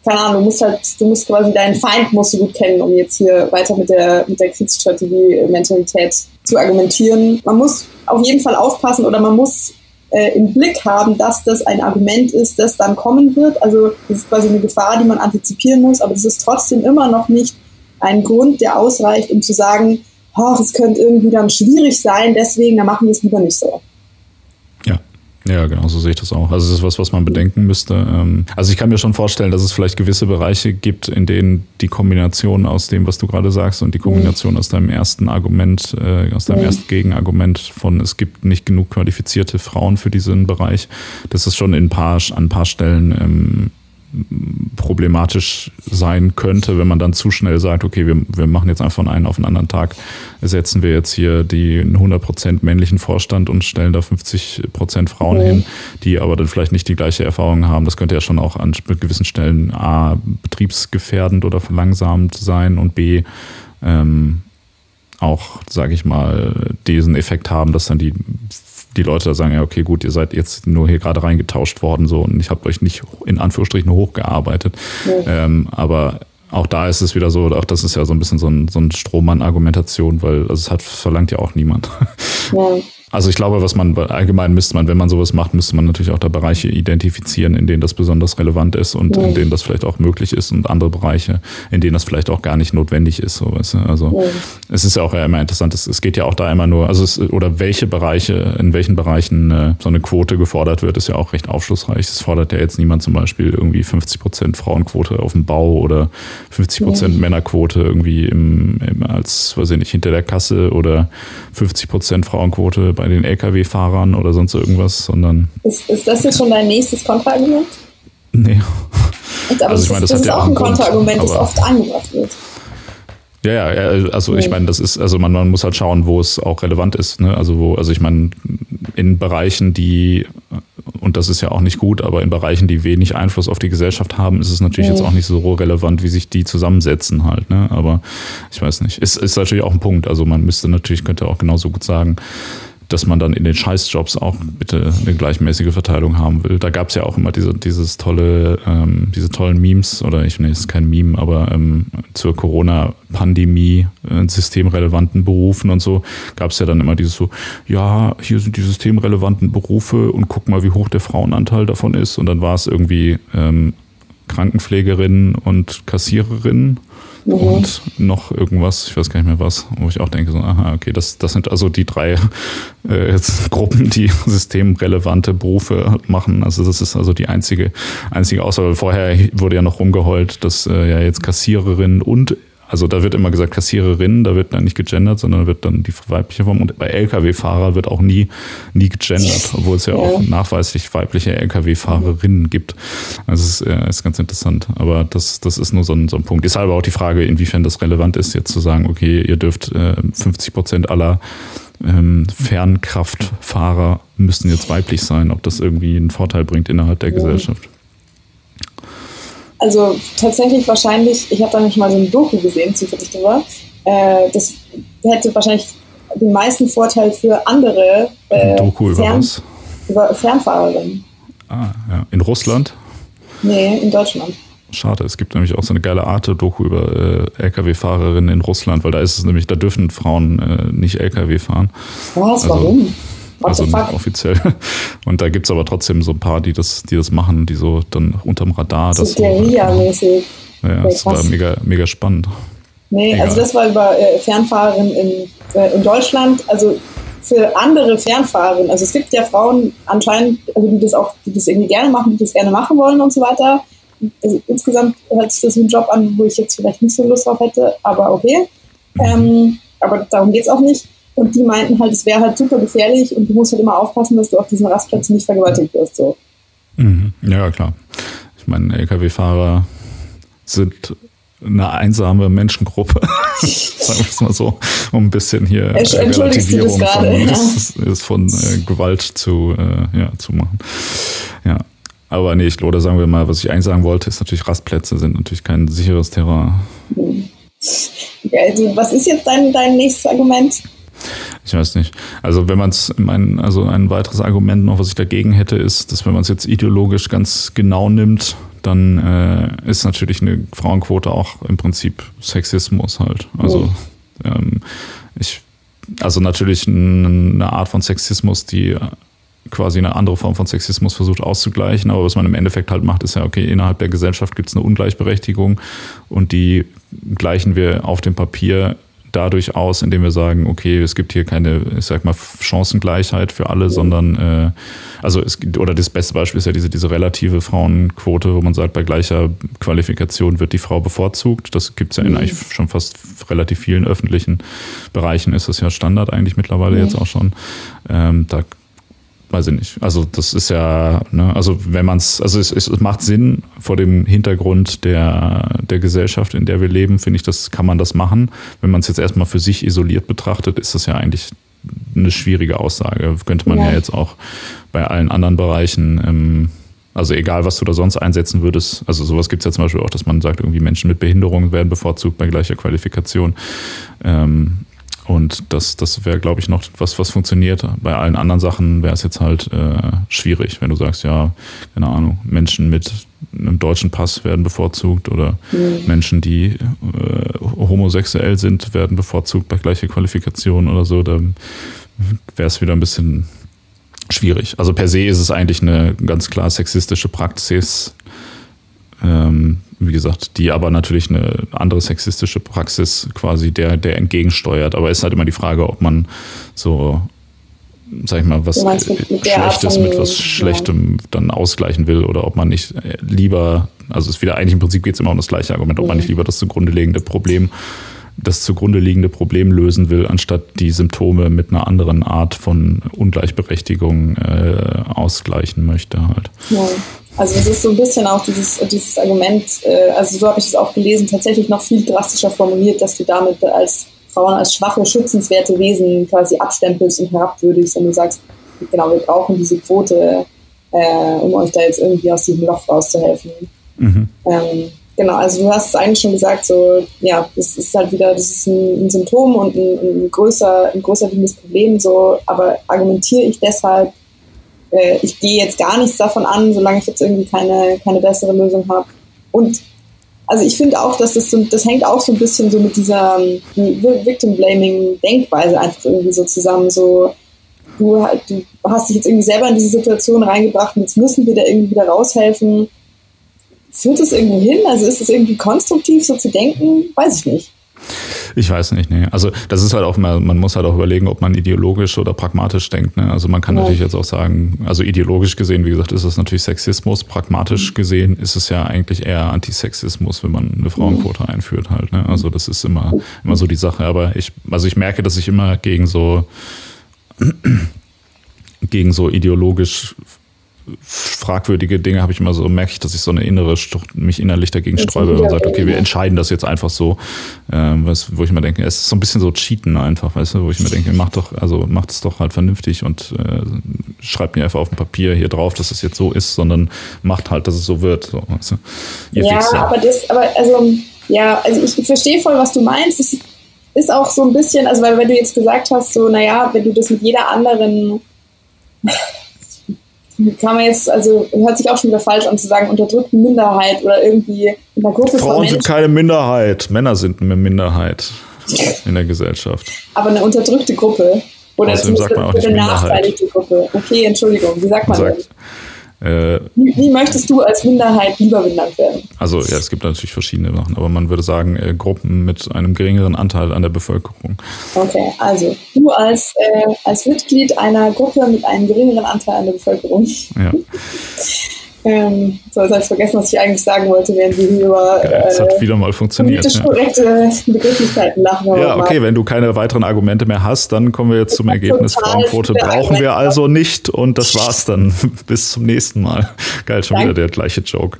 keine Ahnung, du musst halt, du musst quasi deinen Feind musst du gut kennen, um jetzt hier weiter mit der, mit der Kriegsstrategie-Mentalität zu argumentieren. Man muss auf jeden Fall aufpassen oder man muss äh, im Blick haben, dass das ein Argument ist, das dann kommen wird. Also das ist quasi eine Gefahr, die man antizipieren muss, aber das ist trotzdem immer noch nicht ein Grund, der ausreicht, um zu sagen, oh, es könnte irgendwie dann schwierig sein, deswegen, dann machen wir es lieber nicht so. Ja, genau, so sehe ich das auch. Also es ist was, was man bedenken müsste. Ähm, also ich kann mir schon vorstellen, dass es vielleicht gewisse Bereiche gibt, in denen die Kombination aus dem, was du gerade sagst, und die Kombination aus deinem ersten Argument, äh, aus deinem ersten Gegenargument von es gibt nicht genug qualifizierte Frauen für diesen Bereich, dass es schon in ein paar, an ein paar Stellen ähm, problematisch sein könnte, wenn man dann zu schnell sagt, okay, wir, wir machen jetzt einfach von einem auf den anderen Tag, setzen wir jetzt hier die 100% männlichen Vorstand und stellen da 50% Frauen mhm. hin, die aber dann vielleicht nicht die gleiche Erfahrung haben. Das könnte ja schon auch an gewissen Stellen A, betriebsgefährdend oder verlangsamend sein und B, ähm, auch, sage ich mal, diesen Effekt haben, dass dann die die Leute sagen, ja, okay, gut, ihr seid jetzt nur hier gerade reingetauscht worden so und ich habe euch nicht in Anführungsstrichen hochgearbeitet. Ja. Ähm, aber auch da ist es wieder so, auch das ist ja so ein bisschen so ein, so ein Strohmann-Argumentation, weil also es hat verlangt ja auch niemand. Ja. Also ich glaube, was man allgemein müsste man, wenn man sowas macht, müsste man natürlich auch da Bereiche identifizieren, in denen das besonders relevant ist und ja. in denen das vielleicht auch möglich ist und andere Bereiche, in denen das vielleicht auch gar nicht notwendig ist. So, weißt du? Also ja. es ist ja auch immer interessant, es, es, geht ja auch da immer nur, also es, oder welche Bereiche, in welchen Bereichen äh, so eine Quote gefordert wird, ist ja auch recht aufschlussreich. Es fordert ja jetzt niemand zum Beispiel irgendwie 50 Prozent Frauenquote auf dem Bau oder 50 Prozent ja. Männerquote irgendwie im, im, als, weiß ich nicht, hinter der Kasse oder 50 Prozent Frauenquote bei den Lkw-Fahrern oder sonst irgendwas, sondern. Ist, ist das jetzt schon dein nächstes Kontraargument? Nee. aber also ich meine, das, das ist ja auch ein Kontraargument, das oft angebracht wird. Ja, ja, also ich meine, das ist, also man, man muss halt schauen, wo es auch relevant ist. Ne? Also wo, also ich meine, in Bereichen, die, und das ist ja auch nicht gut, aber in Bereichen, die wenig Einfluss auf die Gesellschaft haben, ist es natürlich mhm. jetzt auch nicht so relevant, wie sich die zusammensetzen halt. Ne? Aber ich weiß nicht. Ist, ist natürlich auch ein Punkt. Also man müsste natürlich, könnte auch genauso gut sagen, dass man dann in den Scheißjobs auch bitte eine gleichmäßige Verteilung haben will. Da gab es ja auch immer diese, dieses tolle, ähm, diese tollen Memes, oder ich nee, es kein Meme, aber ähm, zur Corona-Pandemie äh, systemrelevanten Berufen und so gab es ja dann immer dieses so, ja, hier sind die systemrelevanten Berufe und guck mal, wie hoch der Frauenanteil davon ist. Und dann war es irgendwie ähm, Krankenpflegerinnen und Kassiererinnen mhm. und noch irgendwas, ich weiß gar nicht mehr was, wo ich auch denke, so, aha, okay, das, das sind also die drei äh, jetzt Gruppen, die systemrelevante Berufe machen. Also das ist also die einzige, einzige Aussage. Vorher wurde ja noch rumgeheult, dass äh, ja jetzt Kassiererinnen und also da wird immer gesagt Kassiererin, da wird dann nicht gegendert, sondern wird dann die weibliche Form. Und bei Lkw-Fahrer wird auch nie, nie gegendert, obwohl es ja, ja. auch nachweislich weibliche Lkw-Fahrerinnen gibt. Also es ist, äh, ist ganz interessant. Aber das, das ist nur so ein, so ein Punkt. Ist aber auch die Frage, inwiefern das relevant ist, jetzt zu sagen, okay, ihr dürft äh, 50 Prozent aller ähm, Fernkraftfahrer müssten jetzt weiblich sein, ob das irgendwie einen Vorteil bringt innerhalb der ja. Gesellschaft. Also tatsächlich wahrscheinlich, ich habe da nicht mal so ein Doku gesehen, zufällig drüber. Äh, das hätte wahrscheinlich den meisten Vorteil für andere äh, Doku über Fern was? Über Fernfahrerinnen. Ah, ja. In Russland? Nee, in Deutschland. Schade, es gibt nämlich auch so eine geile Arte-Doku über äh, Lkw-Fahrerinnen in Russland, weil da ist es nämlich, da dürfen Frauen äh, nicht Lkw fahren. Was? Also, Warum? Also offiziell. Und da gibt es aber trotzdem so ein paar, die das, die das machen, die so dann unterm Radar. So Guerilla-mäßig. Ja, das war mega, mega spannend. Nee, Egal. also das war über äh, Fernfahrerinnen in, äh, in Deutschland. Also für andere Fernfahrerinnen, also es gibt ja Frauen anscheinend, also die das auch, die das irgendwie gerne machen, die das gerne machen wollen und so weiter. Also insgesamt hört sich das wie ein Job an, wo ich jetzt vielleicht nicht so Lust drauf hätte, aber okay. Mhm. Ähm, aber darum geht es auch nicht. Und die meinten halt, es wäre halt super gefährlich und du musst halt immer aufpassen, dass du auf diesen Rastplätzen nicht vergewaltigt wirst. So. Mhm. Ja, klar. Ich meine, Lkw-Fahrer sind eine einsame Menschengruppe, sagen wir es mal so, um ein bisschen hier Entsch Relativierung von, ist, ist von äh, Gewalt zu, äh, ja, zu machen. Ja. Aber nee, ich glaube, sagen wir mal, was ich eigentlich sagen wollte, ist natürlich, Rastplätze sind natürlich kein sicheres Terrain. Mhm. Ja, also was ist jetzt dein, dein nächstes Argument? Ich weiß nicht. Also wenn man es, also ein weiteres Argument noch, was ich dagegen hätte, ist, dass wenn man es jetzt ideologisch ganz genau nimmt, dann äh, ist natürlich eine Frauenquote auch im Prinzip Sexismus halt. Also oh. ähm, ich, also natürlich eine Art von Sexismus, die quasi eine andere Form von Sexismus versucht auszugleichen. Aber was man im Endeffekt halt macht, ist ja, okay, innerhalb der Gesellschaft gibt es eine Ungleichberechtigung und die gleichen wir auf dem Papier dadurch aus, indem wir sagen, okay, es gibt hier keine, ich sag mal, Chancengleichheit für alle, sondern äh, also es oder das beste Beispiel ist ja diese, diese relative Frauenquote, wo man sagt, bei gleicher Qualifikation wird die Frau bevorzugt. Das gibt es ja in eigentlich schon fast relativ vielen öffentlichen Bereichen ist das ja Standard eigentlich mittlerweile ja. jetzt auch schon. Ähm, da weiß ich nicht. Also das ist ja, ne, also wenn man es, also es, es macht Sinn vor dem Hintergrund der, der Gesellschaft, in der wir leben, finde ich, das kann man das machen. Wenn man es jetzt erstmal für sich isoliert betrachtet, ist das ja eigentlich eine schwierige Aussage. Könnte man ja, ja jetzt auch bei allen anderen Bereichen, ähm, also egal, was du da sonst einsetzen würdest, also sowas gibt es ja zum Beispiel auch, dass man sagt, irgendwie Menschen mit Behinderungen werden bevorzugt bei gleicher Qualifikation. Ähm, und das, das wäre, glaube ich, noch was, was funktioniert. Bei allen anderen Sachen wäre es jetzt halt äh, schwierig, wenn du sagst, ja, keine Ahnung, Menschen mit einem deutschen Pass werden bevorzugt oder mhm. Menschen, die äh, homosexuell sind, werden bevorzugt bei gleicher Qualifikation oder so. Dann wäre es wieder ein bisschen schwierig. Also per se ist es eigentlich eine ganz klar sexistische Praxis. Ähm, wie gesagt, die aber natürlich eine andere sexistische Praxis quasi der, der entgegensteuert. Aber es ist halt immer die Frage, ob man so, sag ich mal, was Schlechtes mit was Schlechtem ja. dann ausgleichen will oder ob man nicht äh, lieber, also es ist wieder eigentlich im Prinzip geht es immer um das gleiche Argument, ob ja. man nicht lieber das zugrunde liegende Problem das zugrunde liegende Problem lösen will, anstatt die Symptome mit einer anderen Art von Ungleichberechtigung äh, ausgleichen möchte halt. Ja. Also es ist so ein bisschen auch dieses, dieses Argument, äh, also so habe ich es auch gelesen, tatsächlich noch viel drastischer formuliert, dass du damit als Frauen als schwache, schützenswerte Wesen quasi abstempelst und herabwürdigst, wenn du sagst, genau, wir brauchen diese Quote, äh, um euch da jetzt irgendwie aus diesem Loch rauszuhelfen. Mhm. Ähm, genau, also du hast es eigentlich schon gesagt, so, ja, das ist halt wieder, das ist ein, ein Symptom und ein, ein, größer, ein größer Problem, so, aber argumentiere ich deshalb, äh, ich gehe jetzt gar nichts davon an, solange ich jetzt irgendwie keine, keine bessere Lösung habe. Und also ich finde auch, dass das so, das hängt auch so ein bisschen so mit dieser ähm, Victim-Blaming-Denkweise einfach irgendwie so zusammen. So, du, du hast dich jetzt irgendwie selber in diese Situation reingebracht und jetzt müssen wir da irgendwie wieder raushelfen. Führt das irgendwo hin? Also ist es irgendwie konstruktiv, so zu denken? Weiß ich nicht. Ich weiß nicht, nee. Also das ist halt auch mal, man muss halt auch überlegen, ob man ideologisch oder pragmatisch denkt. Ne? Also man kann ja. natürlich jetzt auch sagen, also ideologisch gesehen, wie gesagt, ist es natürlich Sexismus. Pragmatisch mhm. gesehen ist es ja eigentlich eher Antisexismus, wenn man eine Frauenquote mhm. einführt halt. Ne? Also das ist immer, immer so die Sache. Aber ich, also ich merke, dass ich immer gegen so gegen so ideologisch fragwürdige Dinge habe ich immer so, merke ich, dass ich so eine innere, mich innerlich dagegen sträube und sage, okay, wir entscheiden das jetzt einfach so, ähm, was, wo ich mir denke, es ist so ein bisschen so Cheaten einfach, weißt du, wo ich mir denke, mach doch, also macht es doch halt vernünftig und äh, schreibt mir einfach auf dem Papier hier drauf, dass es jetzt so ist, sondern macht halt, dass es so wird. So, weißt du? ja, aber das, aber also, ja, also ich verstehe voll, was du meinst. Es ist auch so ein bisschen, also weil wenn du jetzt gesagt hast, so, naja, wenn du das mit jeder anderen kann man jetzt, also hört sich auch schon wieder falsch an zu sagen, unterdrückte Minderheit oder irgendwie in einer Gruppe Frauen sind keine Minderheit, Männer sind eine Minderheit in der Gesellschaft. Aber eine unterdrückte Gruppe. Oder Außerdem sagt man auch nicht eine nachteilige Gruppe. Okay, Entschuldigung, wie sagt man sagt, das? Äh, wie, wie, möchtest du als Minderheit lieber benannt werden? Also ja, es gibt natürlich verschiedene Sachen, aber man würde sagen äh, Gruppen mit einem geringeren Anteil an der Bevölkerung. Okay, also du als, äh, als Mitglied einer Gruppe mit einem geringeren Anteil an der Bevölkerung. Ja. Ähm, so, jetzt habe ich vergessen, was ich eigentlich sagen wollte, während wir hier über ja, es hat äh, wieder mal funktioniert, politisch korrekte Begrifflichkeiten lachen. Ja, okay, wenn du keine weiteren Argumente mehr hast, dann kommen wir jetzt zum Ergebnis. Frauenquote brauchen wir also nicht und das war's dann. Bis zum nächsten Mal. Geil, schon Danke. wieder der gleiche Joke.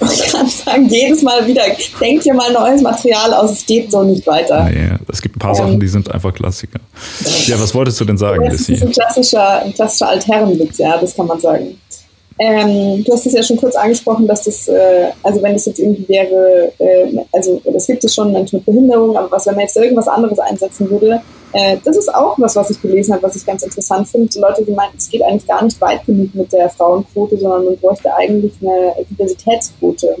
Ich kann sagen, jedes Mal wieder, denkt dir mal neues Material aus, es geht so nicht weiter. Nee, es gibt ein paar ähm, Sachen, die sind einfach Klassiker. Ja, was wolltest du denn sagen, Das ist ein klassischer, ein klassischer Altherrenwitz, ja, das kann man sagen. Ähm, du hast es ja schon kurz angesprochen, dass das, äh, also wenn das jetzt irgendwie wäre, äh, also das gibt es schon Menschen mit Behinderung, aber was, wenn man jetzt irgendwas anderes einsetzen würde, äh, das ist auch was, was ich gelesen habe, was ich ganz interessant finde. Leute, die meinten, es geht eigentlich gar nicht weit genug mit der Frauenquote, sondern man bräuchte eigentlich eine Diversitätsquote.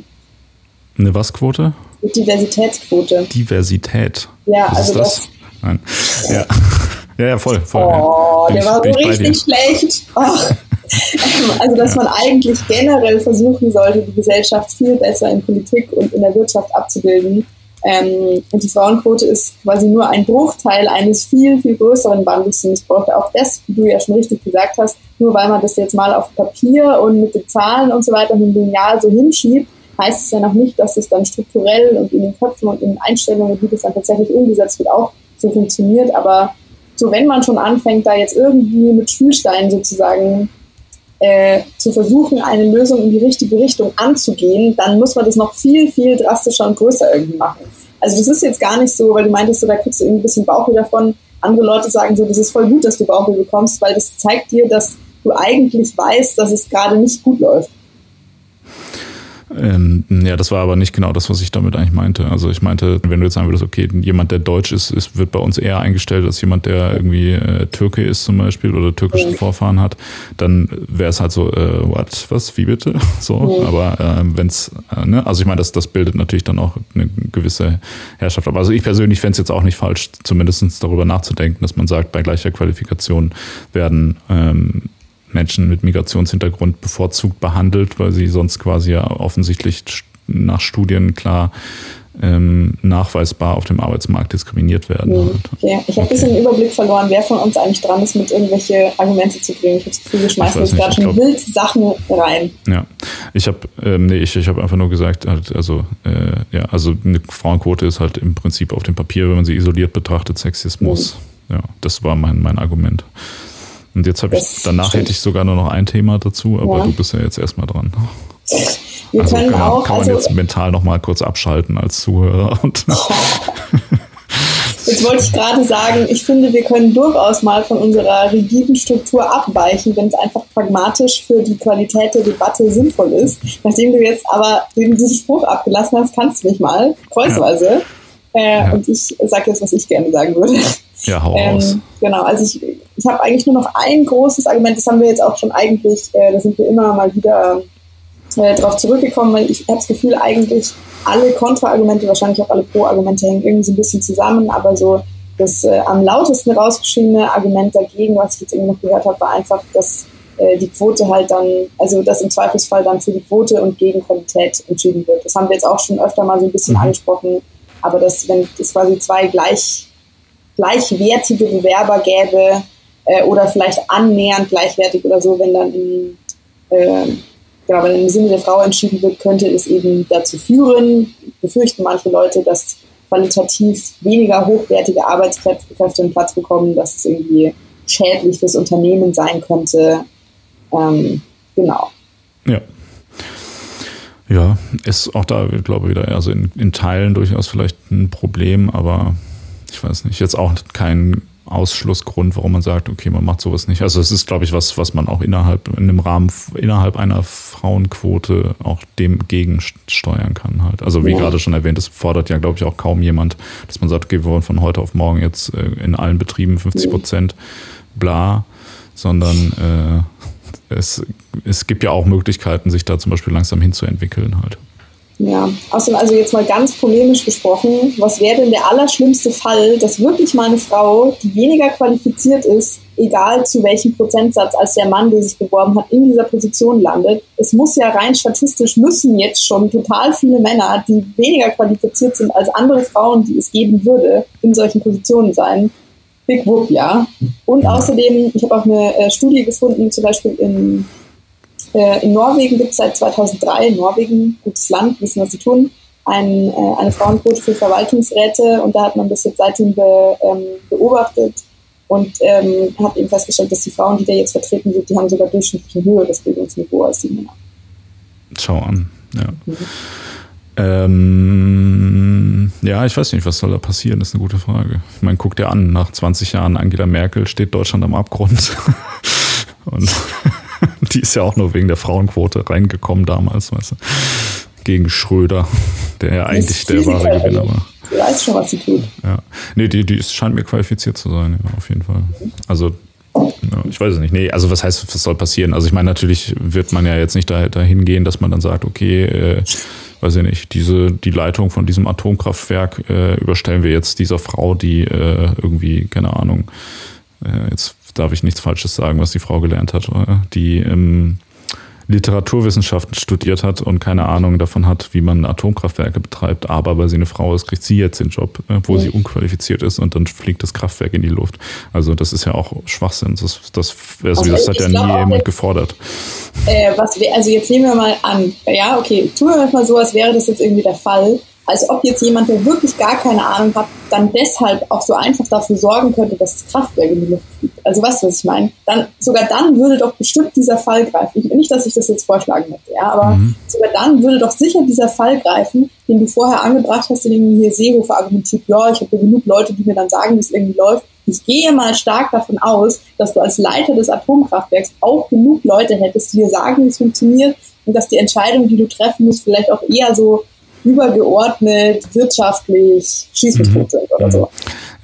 Eine was Quote? Diversitätsquote. Diversität. Ja, was also das. das Nein. Ja. ja, ja, voll, voll. Oh, ja. der war so richtig schlecht. Ach. Also, dass man eigentlich generell versuchen sollte, die Gesellschaft viel besser in Politik und in der Wirtschaft abzubilden. Ähm, und die Frauenquote ist quasi nur ein Bruchteil eines viel, viel größeren Wandels. Und es braucht auch das, wie du ja schon richtig gesagt hast, nur weil man das jetzt mal auf Papier und mit den Zahlen und so weiter mit dem Lineal so hinschiebt, heißt es ja noch nicht, dass es dann strukturell und in den Köpfen und in den Einstellungen, wie das dann tatsächlich umgesetzt wird, auch so funktioniert. Aber so, wenn man schon anfängt, da jetzt irgendwie mit Spielsteinen sozusagen äh, zu versuchen, eine Lösung in die richtige Richtung anzugehen, dann muss man das noch viel, viel drastischer und größer irgendwie machen. Also das ist jetzt gar nicht so, weil du meintest, so, da kriegst du irgendwie ein bisschen Bauchweh davon. Andere Leute sagen so, das ist voll gut, dass du Bauchweh bekommst, weil das zeigt dir, dass du eigentlich weißt, dass es gerade nicht gut läuft. Ähm, ja, das war aber nicht genau das, was ich damit eigentlich meinte. Also ich meinte, wenn du jetzt sagen würdest, okay, jemand, der deutsch ist, ist wird bei uns eher eingestellt als jemand, der irgendwie äh, Türke ist zum Beispiel oder türkische. Vorfahren hat, dann wäre es halt so, äh, what, was, wie bitte? So, ja. aber äh, wenn es, äh, ne, also ich meine, das, das bildet natürlich dann auch eine gewisse Herrschaft. Aber also ich persönlich fände es jetzt auch nicht falsch, zumindest darüber nachzudenken, dass man sagt, bei gleicher Qualifikation werden ähm, Menschen mit Migrationshintergrund bevorzugt behandelt, weil sie sonst quasi ja offensichtlich nach Studien klar ähm, nachweisbar auf dem Arbeitsmarkt diskriminiert werden. Mhm. Okay. Ich habe ein bisschen den Überblick verloren, wer von uns eigentlich dran ist, mit irgendwelche Argumente zu bringen. Ich habe das Gefühl, wir schmeißen jetzt gerade schon wild Sachen rein. Ja, ich habe ähm, nee, ich, ich hab einfach nur gesagt, halt, also äh, ja, also eine Frauenquote ist halt im Prinzip auf dem Papier, wenn man sie isoliert betrachtet, Sexismus. Mhm. Ja, das war mein, mein Argument. Und jetzt habe ich, danach stimmt. hätte ich sogar nur noch ein Thema dazu, aber ja. du bist ja jetzt erstmal dran. Wir also können kann man, auch. Kann man also, jetzt mental nochmal kurz abschalten als Zuhörer. Jetzt wollte ich gerade sagen, ich finde, wir können durchaus mal von unserer rigiden Struktur abweichen, wenn es einfach pragmatisch für die Qualität der Debatte sinnvoll ist. Nachdem du jetzt aber diesen Spruch abgelassen hast, kannst du nicht mal, kreuzweise. Ja. Äh, ja. Und ich sage jetzt, was ich gerne sagen würde. Ja, hau ähm, raus. Genau, also ich, ich habe eigentlich nur noch ein großes Argument, das haben wir jetzt auch schon eigentlich, äh, da sind wir immer mal wieder äh, darauf zurückgekommen, weil ich habe das Gefühl, eigentlich alle Kontraargumente, wahrscheinlich auch alle Pro-Argumente hängen irgendwie so ein bisschen zusammen, aber so das äh, am lautesten rausgeschriebene Argument dagegen, was ich jetzt irgendwie noch gehört habe, war einfach, dass äh, die Quote halt dann, also dass im Zweifelsfall dann für die Quote und gegen Qualität entschieden wird. Das haben wir jetzt auch schon öfter mal so ein bisschen mhm. angesprochen, aber dass, wenn es quasi zwei gleich, gleichwertige Bewerber gäbe äh, oder vielleicht annähernd gleichwertig oder so, wenn dann in, äh, genau, wenn im Sinne der Frau entschieden wird, könnte es eben dazu führen, befürchten manche Leute, dass qualitativ weniger hochwertige Arbeitskräfte einen Platz bekommen, dass es irgendwie schädlich fürs Unternehmen sein könnte. Ähm, genau. Ja. Ja, ist auch da, glaube ich, wieder, also in, in Teilen durchaus vielleicht ein Problem, aber ich weiß nicht, jetzt auch kein Ausschlussgrund, warum man sagt, okay, man macht sowas nicht. Also es ist, glaube ich, was, was man auch innerhalb, in dem Rahmen, innerhalb einer Frauenquote auch dem gegensteuern kann halt. Also wie ja. gerade schon erwähnt, das fordert ja, glaube ich, auch kaum jemand, dass man sagt, okay, wir wollen von heute auf morgen jetzt äh, in allen Betrieben 50 Prozent bla, sondern äh, es, es gibt ja auch Möglichkeiten, sich da zum Beispiel langsam hinzuentwickeln halt. Ja, außerdem also jetzt mal ganz polemisch gesprochen, was wäre denn der allerschlimmste Fall, dass wirklich mal eine Frau, die weniger qualifiziert ist, egal zu welchem Prozentsatz als der Mann, der sich beworben hat, in dieser Position landet? Es muss ja rein statistisch müssen jetzt schon total viele Männer, die weniger qualifiziert sind als andere Frauen, die es geben würde, in solchen Positionen sein. Big Whoop, ja. Und außerdem, ich habe auch eine äh, Studie gefunden, zum Beispiel in äh, in Norwegen gibt es seit 2003, Norwegen, gutes Land, wissen, was sie tun, ein, äh, eine Frauenquote für Verwaltungsräte und da hat man das jetzt seitdem be, ähm, beobachtet und ähm, hat eben festgestellt, dass die Frauen, die da jetzt vertreten sind, die haben sogar durchschnittlich ein höheres Bildungsniveau als die Männer. Schau an, ja. Mhm. Ähm, ja, ich weiß nicht, was soll da passieren, das ist eine gute Frage. Ich meine, guck dir an, nach 20 Jahren Angela Merkel steht Deutschland am Abgrund. und Die ist ja auch nur wegen der Frauenquote reingekommen damals, weißt du. Gegen Schröder, der ja eigentlich der wahre Gewinner war. Du weißt schon, was sie tut. Ja. Nee, die, die scheint mir qualifiziert zu sein, ja, auf jeden Fall. Also, ich weiß es nicht. Nee, also was heißt, was soll passieren? Also ich meine, natürlich wird man ja jetzt nicht dahin gehen, dass man dann sagt, okay, äh, weiß ich nicht, diese, die Leitung von diesem Atomkraftwerk äh, überstellen wir jetzt dieser Frau, die äh, irgendwie, keine Ahnung, äh, jetzt darf ich nichts Falsches sagen, was die Frau gelernt hat, die ähm, Literaturwissenschaften studiert hat und keine Ahnung davon hat, wie man Atomkraftwerke betreibt, aber weil sie eine Frau ist, kriegt sie jetzt den Job, äh, wo sie unqualifiziert ist und dann fliegt das Kraftwerk in die Luft. Also das ist ja auch Schwachsinn. Das, das, also also das hat ja nie jemand jetzt, gefordert. Äh, was, also jetzt nehmen wir mal an, ja, okay, tun wir mal so, als wäre das jetzt irgendwie der Fall als ob jetzt jemand, der wirklich gar keine Ahnung hat, dann deshalb auch so einfach dafür sorgen könnte, dass das Kraftwerk in die Luft fliegt. Also weißt du, was ich meine? Dann, sogar dann würde doch bestimmt dieser Fall greifen. Ich, nicht, dass ich das jetzt vorschlagen möchte, ja, aber mhm. sogar dann würde doch sicher dieser Fall greifen, den du vorher angebracht hast, in dem hier Seehofer argumentiert, ja, ich habe ja genug Leute, die mir dann sagen, wie es irgendwie läuft. Ich gehe mal stark davon aus, dass du als Leiter des Atomkraftwerks auch genug Leute hättest, die dir sagen, wie es funktioniert und dass die Entscheidung, die du treffen musst, vielleicht auch eher so übergeordnet, wirtschaftlich Schießbetrug mhm. sind oder so.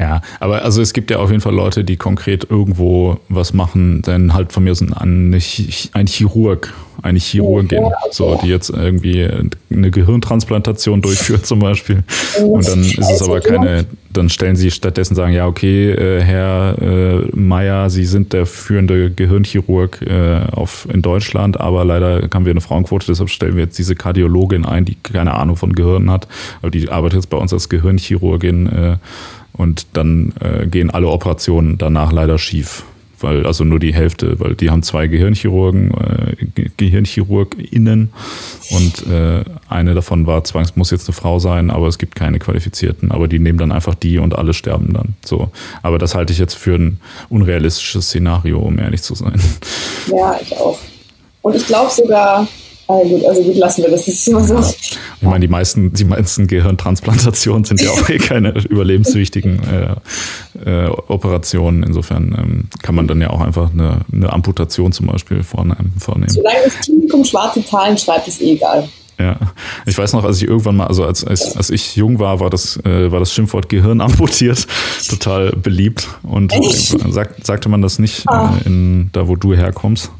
Ja, aber also es gibt ja auf jeden Fall Leute, die konkret irgendwo was machen, denn halt von mir sind ein, ein Chirurg, eine Chirurgin, so, die jetzt irgendwie eine Gehirntransplantation durchführt zum Beispiel. Und dann ist es aber keine, dann stellen sie stattdessen sagen, ja, okay, äh, Herr äh, Sie sind der führende Gehirnchirurg äh, auf, in Deutschland, aber leider haben wir eine Frauenquote, deshalb stellen wir jetzt diese Kardiologin ein, die keine Ahnung von Gehirn hat, aber die arbeitet jetzt bei uns als Gehirnchirurgin äh, und dann äh, gehen alle Operationen danach leider schief. Weil, also nur die Hälfte, weil die haben zwei Gehirnchirurgen, äh, GehirnchirurgInnen und äh, eine davon war zwangs, muss jetzt eine Frau sein, aber es gibt keine Qualifizierten, aber die nehmen dann einfach die und alle sterben dann. So. Aber das halte ich jetzt für ein unrealistisches Szenario, um ehrlich zu sein. Ja, ich auch. Und ich glaube sogar, Ah, gut, also gut, lassen wir das. Das ist immer so. Ich meine, die meisten, die meisten Gehirntransplantationen sind ja auch eh keine überlebenswichtigen äh, äh, Operationen. Insofern ähm, kann man dann ja auch einfach eine, eine Amputation zum Beispiel vornehmen. vornehmen. Solange das Klinikum schwarze Zahlen schreibt, ist eh egal. Ja, ich weiß noch, als ich irgendwann mal, also als, als, als ich jung war, war das, äh, war das Schimpfwort Gehirn amputiert total beliebt. Und äh, sag, sagte man das nicht ah. äh, in, da, wo du herkommst?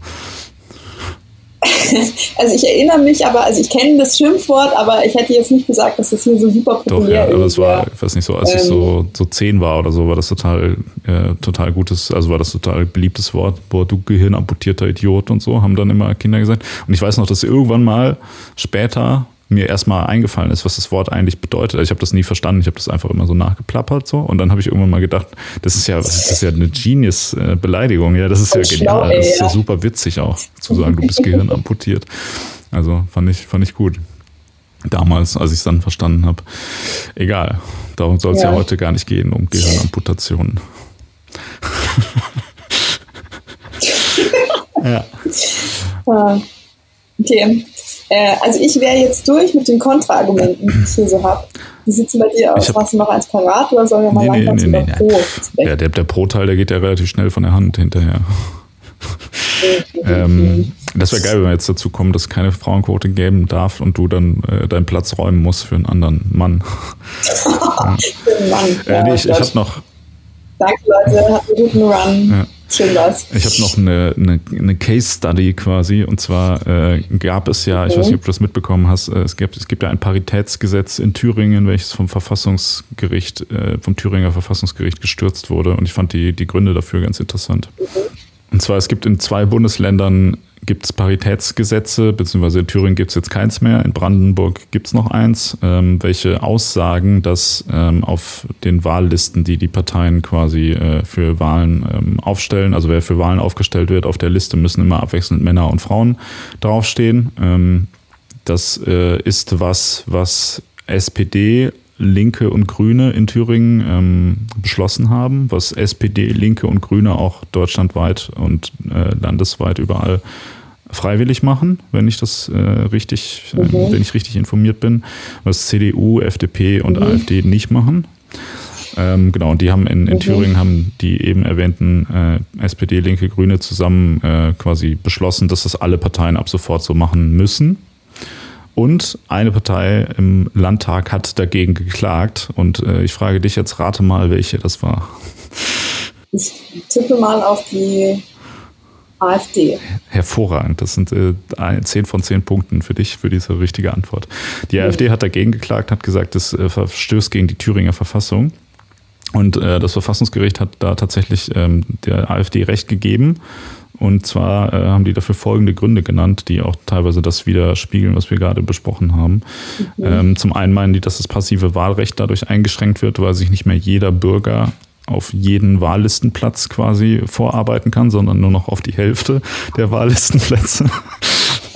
also ich erinnere mich, aber also ich kenne das Schimpfwort, aber ich hätte jetzt nicht gesagt, dass das hier so super populär Doch, ja, aber es war, ich weiß nicht so, als ähm, ich so, ähm, so zehn war oder so, war das total, äh, total gutes, also war das total beliebtes Wort, boah, du gehirnamputierter Idiot und so, haben dann immer Kinder gesagt. Und ich weiß noch, dass irgendwann mal später mir erstmal eingefallen ist, was das Wort eigentlich bedeutet. Also ich habe das nie verstanden, ich habe das einfach immer so nachgeplappert so und dann habe ich irgendwann mal gedacht, das ist ja, das ist ja eine Genius-Beleidigung, ja, das ist ja genial, das ist ja super witzig auch, zu sagen, du bist Gehirn amputiert. Also fand ich, fand ich gut. Damals, als ich es dann verstanden habe. Egal, darum soll es ja. ja. heute gar nicht gehen, um Gehirnamputationen. ja. Ah, okay. Äh, also ich wäre jetzt durch mit den Kontraargumenten, die ich hier so habe. Wie sieht es bei dir aus? Hast du noch eins parat oder sollen wir mal nee, langsam nee, nee, Pro? Ja, der, der Pro-Teil, der geht ja relativ schnell von der Hand hinterher. ähm, das wäre geil, wenn wir jetzt dazu kommen, dass keine Frauenquote geben darf und du dann äh, deinen Platz räumen musst für einen anderen Mann. ja. Mann. Äh, ja, nee, ich, ich habe noch. Danke, Leute. Habt einen guten Run. Ja. Schön. Ich habe noch eine, eine, eine, Case Study quasi. Und zwar äh, gab es ja, ich weiß nicht, ob du das mitbekommen hast, äh, es, gibt, es gibt ja ein Paritätsgesetz in Thüringen, welches vom Verfassungsgericht, äh, vom Thüringer Verfassungsgericht gestürzt wurde. Und ich fand die, die Gründe dafür ganz interessant. Mhm. Und zwar, es gibt in zwei Bundesländern gibt es Paritätsgesetze, beziehungsweise in Thüringen gibt es jetzt keins mehr, in Brandenburg gibt es noch eins, ähm, welche aussagen, dass ähm, auf den Wahllisten, die die Parteien quasi äh, für Wahlen ähm, aufstellen, also wer für Wahlen aufgestellt wird, auf der Liste müssen immer abwechselnd Männer und Frauen draufstehen. Ähm, das äh, ist was, was SPD Linke und Grüne in Thüringen ähm, beschlossen haben, was SPD, Linke und Grüne auch deutschlandweit und äh, landesweit überall freiwillig machen, wenn ich das äh, richtig, äh, mhm. wenn ich richtig informiert bin, was CDU, FDP und mhm. AfD nicht machen. Ähm, genau, und die haben in, in mhm. Thüringen haben die eben erwähnten äh, SPD, Linke, Grüne zusammen äh, quasi beschlossen, dass das alle Parteien ab sofort so machen müssen. Und eine Partei im Landtag hat dagegen geklagt. Und äh, ich frage dich jetzt, rate mal, welche das war. Ich tippe mal auf die AfD. Hervorragend. Das sind äh, 10 von 10 Punkten für dich, für diese richtige Antwort. Die mhm. AfD hat dagegen geklagt, hat gesagt, es äh, verstößt gegen die Thüringer Verfassung. Und äh, das Verfassungsgericht hat da tatsächlich ähm, der AfD Recht gegeben und zwar äh, haben die dafür folgende Gründe genannt, die auch teilweise das widerspiegeln, was wir gerade besprochen haben. Mhm. Ähm, zum einen meinen die, dass das passive Wahlrecht dadurch eingeschränkt wird, weil sich nicht mehr jeder Bürger auf jeden Wahllistenplatz quasi vorarbeiten kann, sondern nur noch auf die Hälfte der Wahllistenplätze.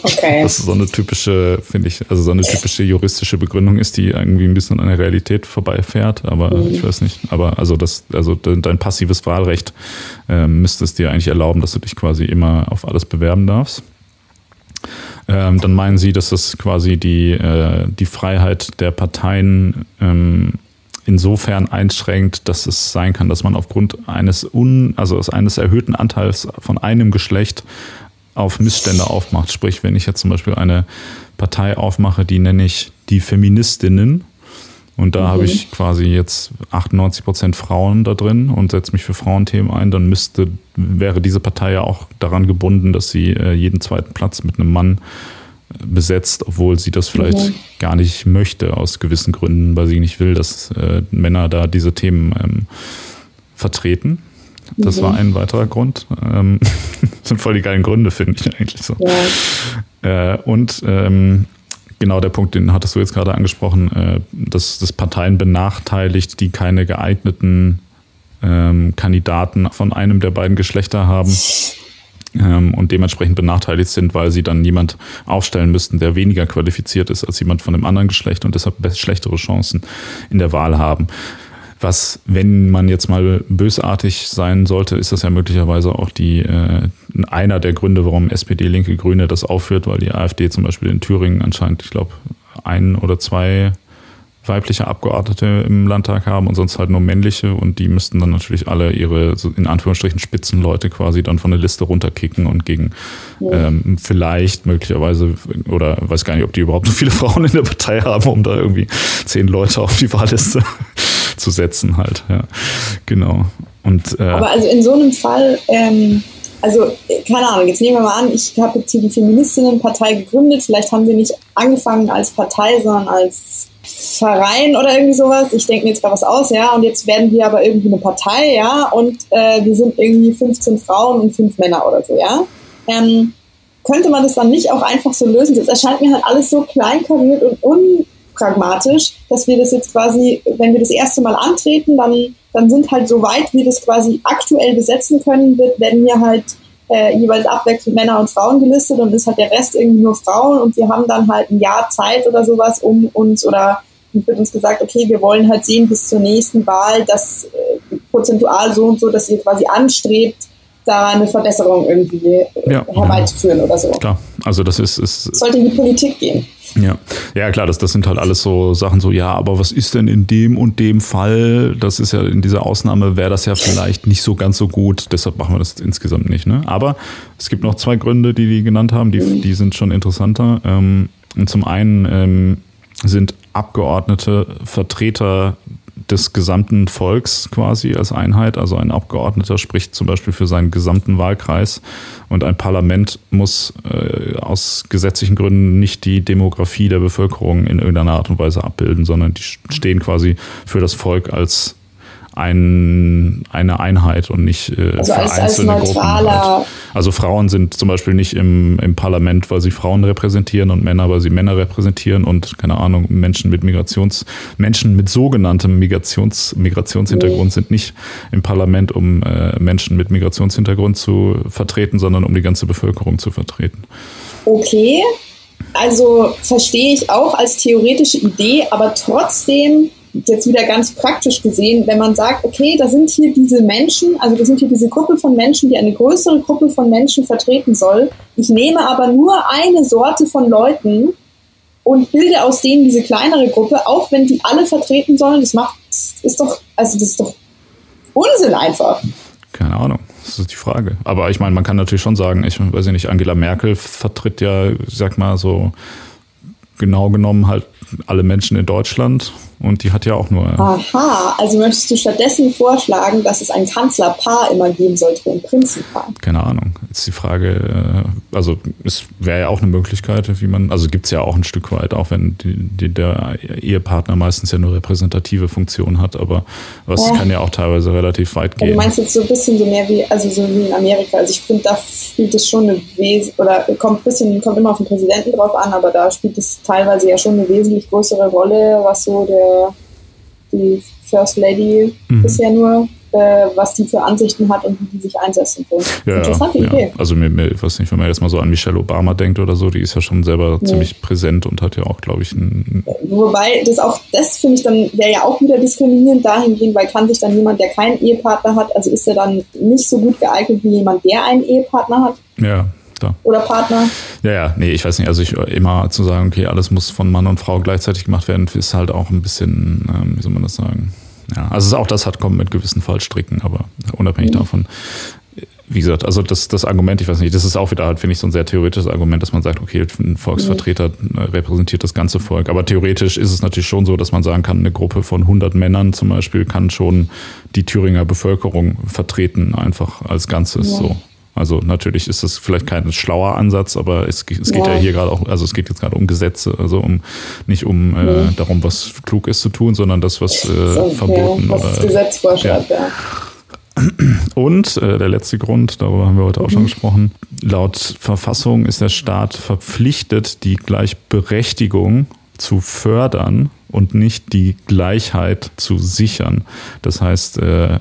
Okay. Das ist so eine typische, finde ich, also so eine typische juristische Begründung ist, die irgendwie ein bisschen an der Realität vorbeifährt, aber mhm. ich weiß nicht. Aber also das, also dein passives Wahlrecht äh, müsste es dir eigentlich erlauben, dass du dich quasi immer auf alles bewerben darfst. Ähm, dann meinen sie, dass das quasi die, äh, die Freiheit der Parteien ähm, insofern einschränkt, dass es sein kann, dass man aufgrund eines un, also eines erhöhten Anteils von einem Geschlecht auf Missstände aufmacht. Sprich, wenn ich jetzt zum Beispiel eine Partei aufmache, die nenne ich die Feministinnen. Und da mhm. habe ich quasi jetzt 98 Prozent Frauen da drin und setze mich für Frauenthemen ein, dann müsste, wäre diese Partei ja auch daran gebunden, dass sie äh, jeden zweiten Platz mit einem Mann äh, besetzt, obwohl sie das vielleicht mhm. gar nicht möchte, aus gewissen Gründen, weil sie nicht will, dass äh, Männer da diese Themen ähm, vertreten. Das mhm. war ein weiterer Grund. Ähm, sind voll die geilen Gründe, finde ich eigentlich so. Ja. Äh, und ähm, genau der Punkt, den hattest du jetzt gerade angesprochen, äh, dass das Parteien benachteiligt, die keine geeigneten ähm, Kandidaten von einem der beiden Geschlechter haben ähm, und dementsprechend benachteiligt sind, weil sie dann jemand aufstellen müssten, der weniger qualifiziert ist als jemand von dem anderen Geschlecht und deshalb schlechtere Chancen in der Wahl haben. Was, wenn man jetzt mal bösartig sein sollte, ist das ja möglicherweise auch die, äh, einer der Gründe, warum SPD, Linke, Grüne das aufführt, weil die AfD zum Beispiel in Thüringen anscheinend, ich glaube, ein oder zwei weibliche Abgeordnete im Landtag haben und sonst halt nur männliche und die müssten dann natürlich alle ihre in Anführungsstrichen Spitzenleute quasi dann von der Liste runterkicken und gegen ja. ähm, vielleicht möglicherweise oder weiß gar nicht, ob die überhaupt so viele Frauen in der Partei haben, um da irgendwie zehn Leute auf die Wahlliste zu setzen halt. Ja, genau. Und, äh, Aber also in so einem Fall ähm also keine Ahnung, jetzt nehmen wir mal an, ich habe jetzt hier die Feministinnenpartei gegründet, vielleicht haben wir nicht angefangen als Partei, sondern als Verein oder irgendwie sowas. Ich denke mir jetzt gerade was aus, ja, und jetzt werden wir aber irgendwie eine Partei, ja, und äh, wir sind irgendwie 15 Frauen und 5 Männer oder so, ja. Ähm, könnte man das dann nicht auch einfach so lösen? Das erscheint mir halt alles so kleinkariert und unpragmatisch, dass wir das jetzt quasi, wenn wir das erste Mal antreten, dann, dann sind halt so weit wir das quasi aktuell besetzen können, wird, werden wir halt äh, jeweils abwechselnd Männer und Frauen gelistet und ist halt der Rest irgendwie nur Frauen und wir haben dann halt ein Jahr Zeit oder sowas, um uns oder wird uns gesagt, okay, wir wollen halt sehen bis zur nächsten Wahl, dass äh, prozentual so und so, dass ihr quasi anstrebt, da eine Verbesserung irgendwie ja, herbeizuführen ja. oder so. Klar, also das ist, ist sollte in die Politik gehen. Ja, ja klar, das, das sind halt alles so Sachen so, ja, aber was ist denn in dem und dem Fall? Das ist ja in dieser Ausnahme, wäre das ja vielleicht nicht so ganz so gut, deshalb machen wir das insgesamt nicht. Ne? Aber es gibt noch zwei Gründe, die die genannt haben, die, die sind schon interessanter. Ähm, und zum einen ähm, sind Abgeordnete Vertreter des gesamten Volks quasi als Einheit. Also ein Abgeordneter spricht zum Beispiel für seinen gesamten Wahlkreis und ein Parlament muss äh, aus gesetzlichen Gründen nicht die Demografie der Bevölkerung in irgendeiner Art und Weise abbilden, sondern die stehen quasi für das Volk als ein, eine Einheit und nicht äh, also für als, einzelne als Gruppen. Halt. Also Frauen sind zum Beispiel nicht im, im Parlament, weil sie Frauen repräsentieren und Männer, weil sie Männer repräsentieren und keine Ahnung, Menschen mit Migrations, Menschen mit sogenanntem Migrations, Migrationshintergrund nee. sind nicht im Parlament, um äh, Menschen mit Migrationshintergrund zu vertreten, sondern um die ganze Bevölkerung zu vertreten. Okay, also verstehe ich auch als theoretische Idee, aber trotzdem jetzt wieder ganz praktisch gesehen, wenn man sagt, okay, da sind hier diese Menschen, also da sind hier diese Gruppe von Menschen, die eine größere Gruppe von Menschen vertreten soll. Ich nehme aber nur eine Sorte von Leuten und bilde aus denen diese kleinere Gruppe, auch wenn die alle vertreten sollen. Das macht, ist doch, also das ist doch Unsinn einfach. Keine Ahnung. Das ist die Frage. Aber ich meine, man kann natürlich schon sagen, ich weiß nicht, Angela Merkel vertritt ja, ich sag mal so, genau genommen halt alle Menschen in Deutschland und die hat ja auch nur. Aha, also möchtest du stattdessen vorschlagen, dass es ein Kanzlerpaar immer geben sollte, ein Prinzenpaar? Keine Ahnung. Jetzt die Frage, äh, also es wäre ja auch eine Möglichkeit, wie man, also gibt es ja auch ein Stück weit, auch wenn die, die, der Ehepartner meistens ja nur repräsentative Funktion hat, aber was ja. kann ja auch teilweise relativ weit gehen. du meinst jetzt so ein bisschen so mehr wie, also so wie in Amerika. Also ich finde, da spielt es schon eine Wes oder kommt ein bisschen, kommt immer auf den Präsidenten drauf an, aber da spielt es teilweise ja schon eine wesentlich größere Rolle, was so der die First Lady mhm. bisher nur, äh, was die für Ansichten hat und wie die sich einsetzen will. Ja, Interessante ja. Idee. Also mir, mir, ich weiß nicht, wenn man jetzt mal so an Michelle Obama denkt oder so, die ist ja schon selber nee. ziemlich präsent und hat ja auch, glaube ich, ein. Wobei das auch, das finde ich dann, wäre ja auch wieder diskriminierend dahingehend, weil kann sich dann jemand, der keinen Ehepartner hat, also ist er dann nicht so gut geeignet wie jemand, der einen Ehepartner hat. Ja, da. Oder Partner. Ja, ja, nee, ich weiß nicht. Also ich immer zu sagen, okay, alles muss von Mann und Frau gleichzeitig gemacht werden, ist halt auch ein bisschen, ähm, wie soll man das sagen? Ja, also auch das hat kommt mit gewissen Fallstricken, aber unabhängig mhm. davon, wie gesagt, also das, das Argument, ich weiß nicht, das ist auch wieder halt, finde ich, so ein sehr theoretisches Argument, dass man sagt, okay, ein Volksvertreter mhm. repräsentiert das ganze Volk. Aber theoretisch ist es natürlich schon so, dass man sagen kann, eine Gruppe von 100 Männern zum Beispiel kann schon die Thüringer Bevölkerung vertreten, einfach als Ganzes ja. so. Also natürlich ist das vielleicht kein schlauer Ansatz, aber es, es geht ja. ja hier gerade auch, also es geht jetzt gerade um Gesetze, also um nicht um äh, mhm. darum, was klug ist zu tun, sondern das, was äh, so, verboten ja, was oder, das Gesetz vorschreibt, ja. Und äh, der letzte Grund, darüber haben wir heute auch schon mhm. gesprochen, laut Verfassung ist der Staat verpflichtet, die Gleichberechtigung zu fördern und nicht die Gleichheit zu sichern. Das heißt, äh,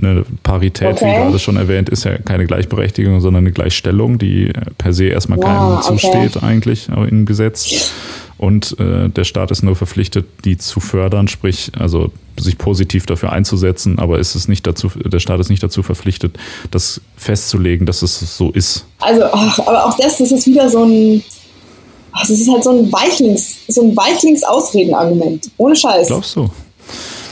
eine Parität, okay. wie gerade schon erwähnt, ist ja keine Gleichberechtigung, sondern eine Gleichstellung, die per se erstmal keinem wow, okay. zusteht eigentlich im Gesetz. und äh, der Staat ist nur verpflichtet, die zu fördern, sprich, also sich positiv dafür einzusetzen, aber ist es nicht dazu, der Staat ist nicht dazu verpflichtet, das festzulegen, dass es so ist. Also, ach, aber auch das, das ist wieder so ein, das ist halt so ein Weichlings, so ein Weichlings-Ausreden-Argument. Ohne Scheiß. Glaubst du?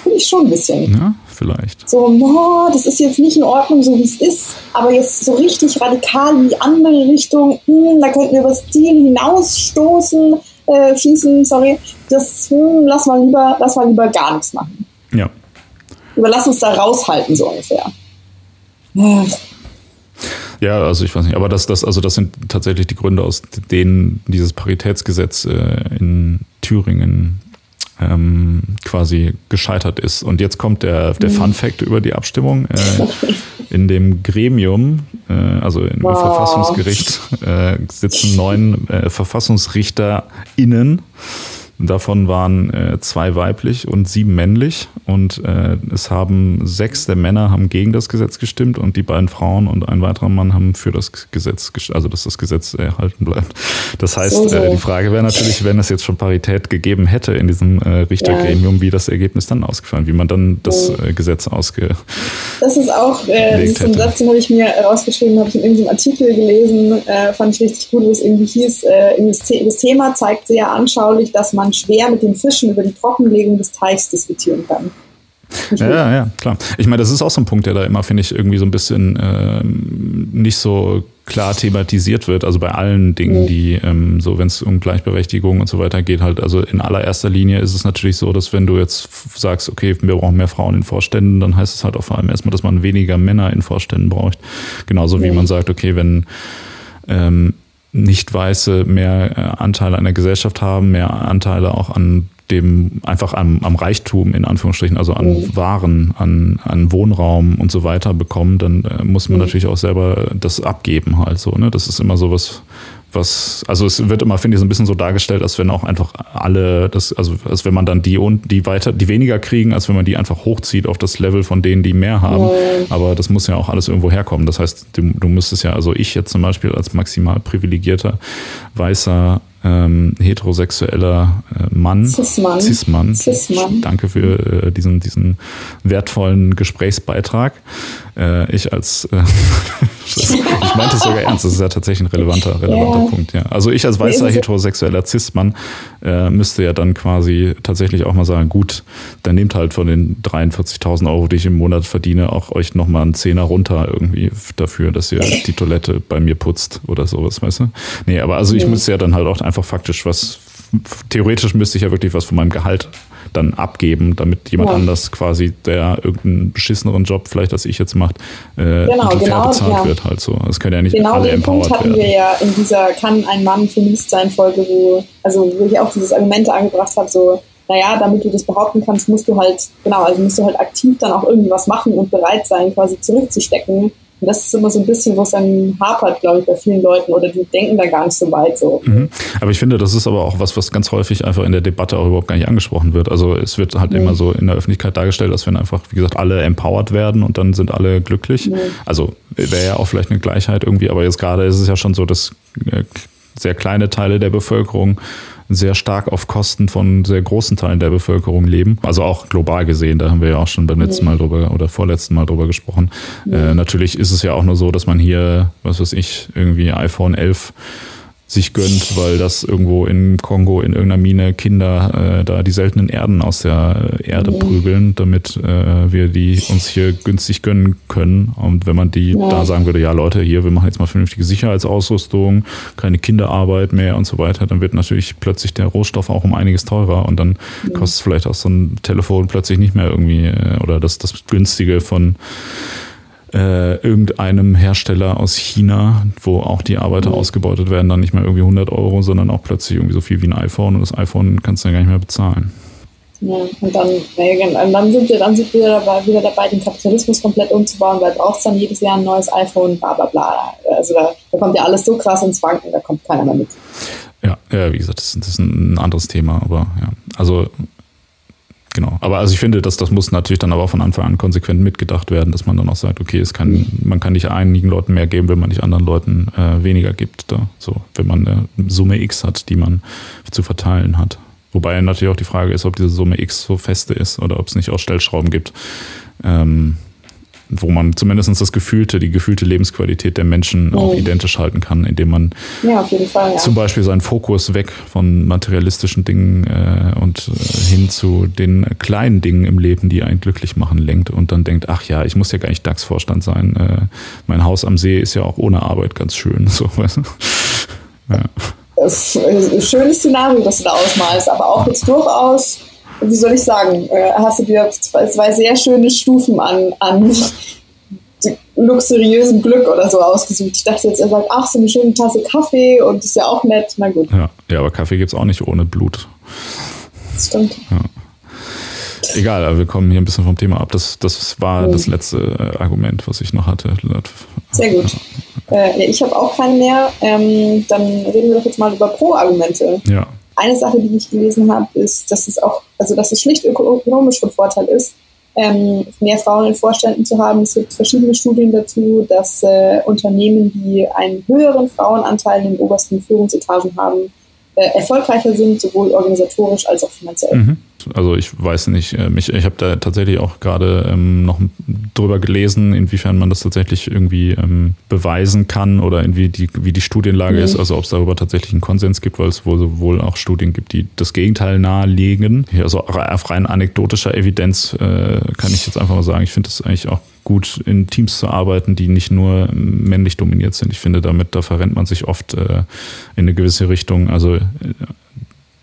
Finde ich schon ein bisschen. Ja, vielleicht. So, no, das ist jetzt nicht in Ordnung, so wie es ist, aber jetzt so richtig radikal in die andere Richtung, hm, da könnten wir das Ziel hinausstoßen, äh, schießen, sorry, das hm, lass mal lieber, lass mal lieber gar nichts machen. Ja. Überlass uns da raushalten, so ungefähr. Ja, also ich weiß nicht, aber das, das, also das sind tatsächlich die Gründe, aus denen dieses Paritätsgesetz äh, in Thüringen ähm, quasi gescheitert ist. Und jetzt kommt der, der. Fun Fact über die Abstimmung. Äh, in dem Gremium, äh, also im wow. Verfassungsgericht, äh, sitzen neun äh, VerfassungsrichterInnen Davon waren äh, zwei weiblich und sieben männlich. Und äh, es haben sechs der Männer haben gegen das Gesetz gestimmt und die beiden Frauen und ein weiterer Mann haben für das Gesetz, also dass das Gesetz erhalten bleibt. Das heißt, so, so. Äh, die Frage wäre natürlich, wenn es jetzt schon Parität gegeben hätte in diesem äh, Richtergremium, ja. wie das Ergebnis dann ausgefallen, wie man dann das äh, Gesetz ausge. Das ist auch, äh, ein Satz, den habe ich mir rausgeschrieben, habe ich in irgendeinem Artikel gelesen, äh, fand ich richtig gut, wo es irgendwie hieß, das Thema zeigt sehr anschaulich, dass man schwer mit den Fischen über die Trockenlegung des Teichs diskutieren kann. Ja, ja, klar. Ich meine, das ist auch so ein Punkt, der da immer, finde ich, irgendwie so ein bisschen äh, nicht so klar thematisiert wird. Also bei allen Dingen, die ähm, so, wenn es um Gleichberechtigung und so weiter geht, halt, also in allererster Linie ist es natürlich so, dass wenn du jetzt sagst, okay, wir brauchen mehr Frauen in Vorständen, dann heißt es halt auch vor allem erstmal, dass man weniger Männer in Vorständen braucht. Genauso wie ja. man sagt, okay, wenn ähm, nicht Weiße mehr äh, Anteile an der Gesellschaft haben, mehr Anteile auch an dem, einfach am, am Reichtum in Anführungsstrichen, also an mhm. Waren, an, an Wohnraum und so weiter bekommen, dann äh, muss man mhm. natürlich auch selber das abgeben halt so. Ne? Das ist immer so was, was, also es wird immer, finde ich, so ein bisschen so dargestellt, als wenn auch einfach alle, das, also als wenn man dann die und die weiter, die weniger kriegen, als wenn man die einfach hochzieht auf das Level von denen, die mehr haben. Ja. Aber das muss ja auch alles irgendwo herkommen. Das heißt, du, du müsstest ja, also ich jetzt zum Beispiel als maximal privilegierter weißer ähm, heterosexueller äh, Mann, Cis-Mann. Cis-Mann. Cis-Mann. Danke für äh, diesen, diesen wertvollen Gesprächsbeitrag. Äh, ich als, äh, ich meinte es sogar ernst, das ist ja tatsächlich ein relevanter, relevanter ja. Punkt. Ja. Also ich als weißer heterosexueller Cis-Mann äh, müsste ja dann quasi tatsächlich auch mal sagen, gut, dann nehmt halt von den 43.000 Euro, die ich im Monat verdiene, auch euch nochmal einen Zehner runter irgendwie dafür, dass ihr die Toilette bei mir putzt oder sowas, weißt du? Nee, aber also ich ja. müsste ja dann halt auch einfach faktisch was, theoretisch müsste ich ja wirklich was von meinem Gehalt dann abgeben, damit jemand ja. anders quasi, der irgendeinen beschisseneren Job vielleicht als ich jetzt macht, äh, genau, genau, bezahlt ja. wird halt so. Das können ja nicht genau alle den Punkt hatten werden. wir ja in dieser Kann ein Mann Feminist sein Folge, wo, also wo ich auch dieses Argument angebracht habe, so naja, damit du das behaupten kannst, musst du halt, genau, also musst du halt aktiv dann auch irgendwie was machen und bereit sein, quasi zurückzustecken und das ist immer so ein bisschen, wo es dann hapert, glaube ich, bei vielen Leuten oder die denken da gar nicht so weit so. Mhm. Aber ich finde, das ist aber auch was, was ganz häufig einfach in der Debatte auch überhaupt gar nicht angesprochen wird. Also es wird halt mhm. immer so in der Öffentlichkeit dargestellt, als wenn einfach, wie gesagt, alle empowered werden und dann sind alle glücklich. Mhm. Also wäre ja auch vielleicht eine Gleichheit irgendwie, aber jetzt gerade ist es ja schon so, dass äh, sehr kleine Teile der Bevölkerung sehr stark auf Kosten von sehr großen Teilen der Bevölkerung leben. Also auch global gesehen, da haben wir ja auch schon beim letzten Mal drüber oder vorletzten Mal drüber gesprochen. Äh, natürlich ist es ja auch nur so, dass man hier, was weiß ich, irgendwie iPhone 11 sich gönnt, weil das irgendwo in Kongo in irgendeiner Mine Kinder äh, da die seltenen Erden aus der Erde mhm. prügeln, damit äh, wir die uns hier günstig gönnen können. Und wenn man die ja. da sagen würde, ja Leute, hier, wir machen jetzt mal vernünftige Sicherheitsausrüstung, keine Kinderarbeit mehr und so weiter, dann wird natürlich plötzlich der Rohstoff auch um einiges teurer und dann mhm. kostet es vielleicht auch so ein Telefon plötzlich nicht mehr irgendwie äh, oder das, das günstige von äh, irgendeinem Hersteller aus China, wo auch die Arbeiter mhm. ausgebeutet werden, dann nicht mehr irgendwie 100 Euro, sondern auch plötzlich irgendwie so viel wie ein iPhone und das iPhone kannst du ja gar nicht mehr bezahlen. Ja, und dann, und dann sind wir, dann sind wir dabei, wieder dabei, den Kapitalismus komplett umzubauen, weil braucht dann jedes Jahr ein neues iPhone, bla bla bla. Also da, da kommt ja alles so krass ins Wanken, da kommt keiner mehr mit. Ja, ja wie gesagt, das, das ist ein anderes Thema, aber ja. Also Genau. Aber also ich finde, dass das muss natürlich dann aber auch von Anfang an konsequent mitgedacht werden, dass man dann auch sagt, okay, es kann, man kann nicht einigen Leuten mehr geben, wenn man nicht anderen Leuten äh, weniger gibt. Da. So, wenn man eine Summe X hat, die man zu verteilen hat. Wobei natürlich auch die Frage ist, ob diese Summe X so feste ist oder ob es nicht auch Stellschrauben gibt. Ähm, wo man zumindest das gefühlte, die gefühlte Lebensqualität der Menschen auch identisch halten kann, indem man ja, Fall, ja. zum Beispiel seinen Fokus weg von materialistischen Dingen äh, und äh, hin zu den kleinen Dingen im Leben, die einen glücklich machen, lenkt und dann denkt, ach ja, ich muss ja gar nicht DAX-Vorstand sein. Äh, mein Haus am See ist ja auch ohne Arbeit ganz schön. So, weißt du? ja. Das ist ein schönes Szenario, das du da ausmalst, aber auch jetzt durchaus wie soll ich sagen, äh, hast du dir zwei, zwei sehr schöne Stufen an, an luxuriösem Glück oder so ausgesucht. Ich dachte jetzt, er sagt, ach, so eine schöne Tasse Kaffee und ist ja auch nett. Na gut. Ja, ja aber Kaffee gibt es auch nicht ohne Blut. Das stimmt. Ja. Egal, aber wir kommen hier ein bisschen vom Thema ab. Das, das war mhm. das letzte äh, Argument, was ich noch hatte. Sehr gut. Äh, ich habe auch keine mehr. Ähm, dann reden wir doch jetzt mal über Pro-Argumente. Ja. Eine Sache, die ich gelesen habe, ist, dass es auch, also dass es schlicht ökonomisch von Vorteil ist, ähm, mehr Frauen in Vorständen zu haben. Es gibt verschiedene Studien dazu, dass äh, Unternehmen, die einen höheren Frauenanteil in den obersten Führungsetagen haben, äh, erfolgreicher sind, sowohl organisatorisch als auch finanziell. Mhm. Also ich weiß nicht, ähm, ich, ich habe da tatsächlich auch gerade ähm, noch drüber gelesen, inwiefern man das tatsächlich irgendwie ähm, beweisen kann oder irgendwie die, wie die Studienlage mhm. ist, also ob es darüber tatsächlich einen Konsens gibt, weil es wohl, wohl auch Studien gibt, die das Gegenteil nahelegen. Also auf rein anekdotischer Evidenz äh, kann ich jetzt einfach mal sagen, ich finde es eigentlich auch gut, in Teams zu arbeiten, die nicht nur männlich dominiert sind. Ich finde, damit da verrennt man sich oft äh, in eine gewisse Richtung. Also äh,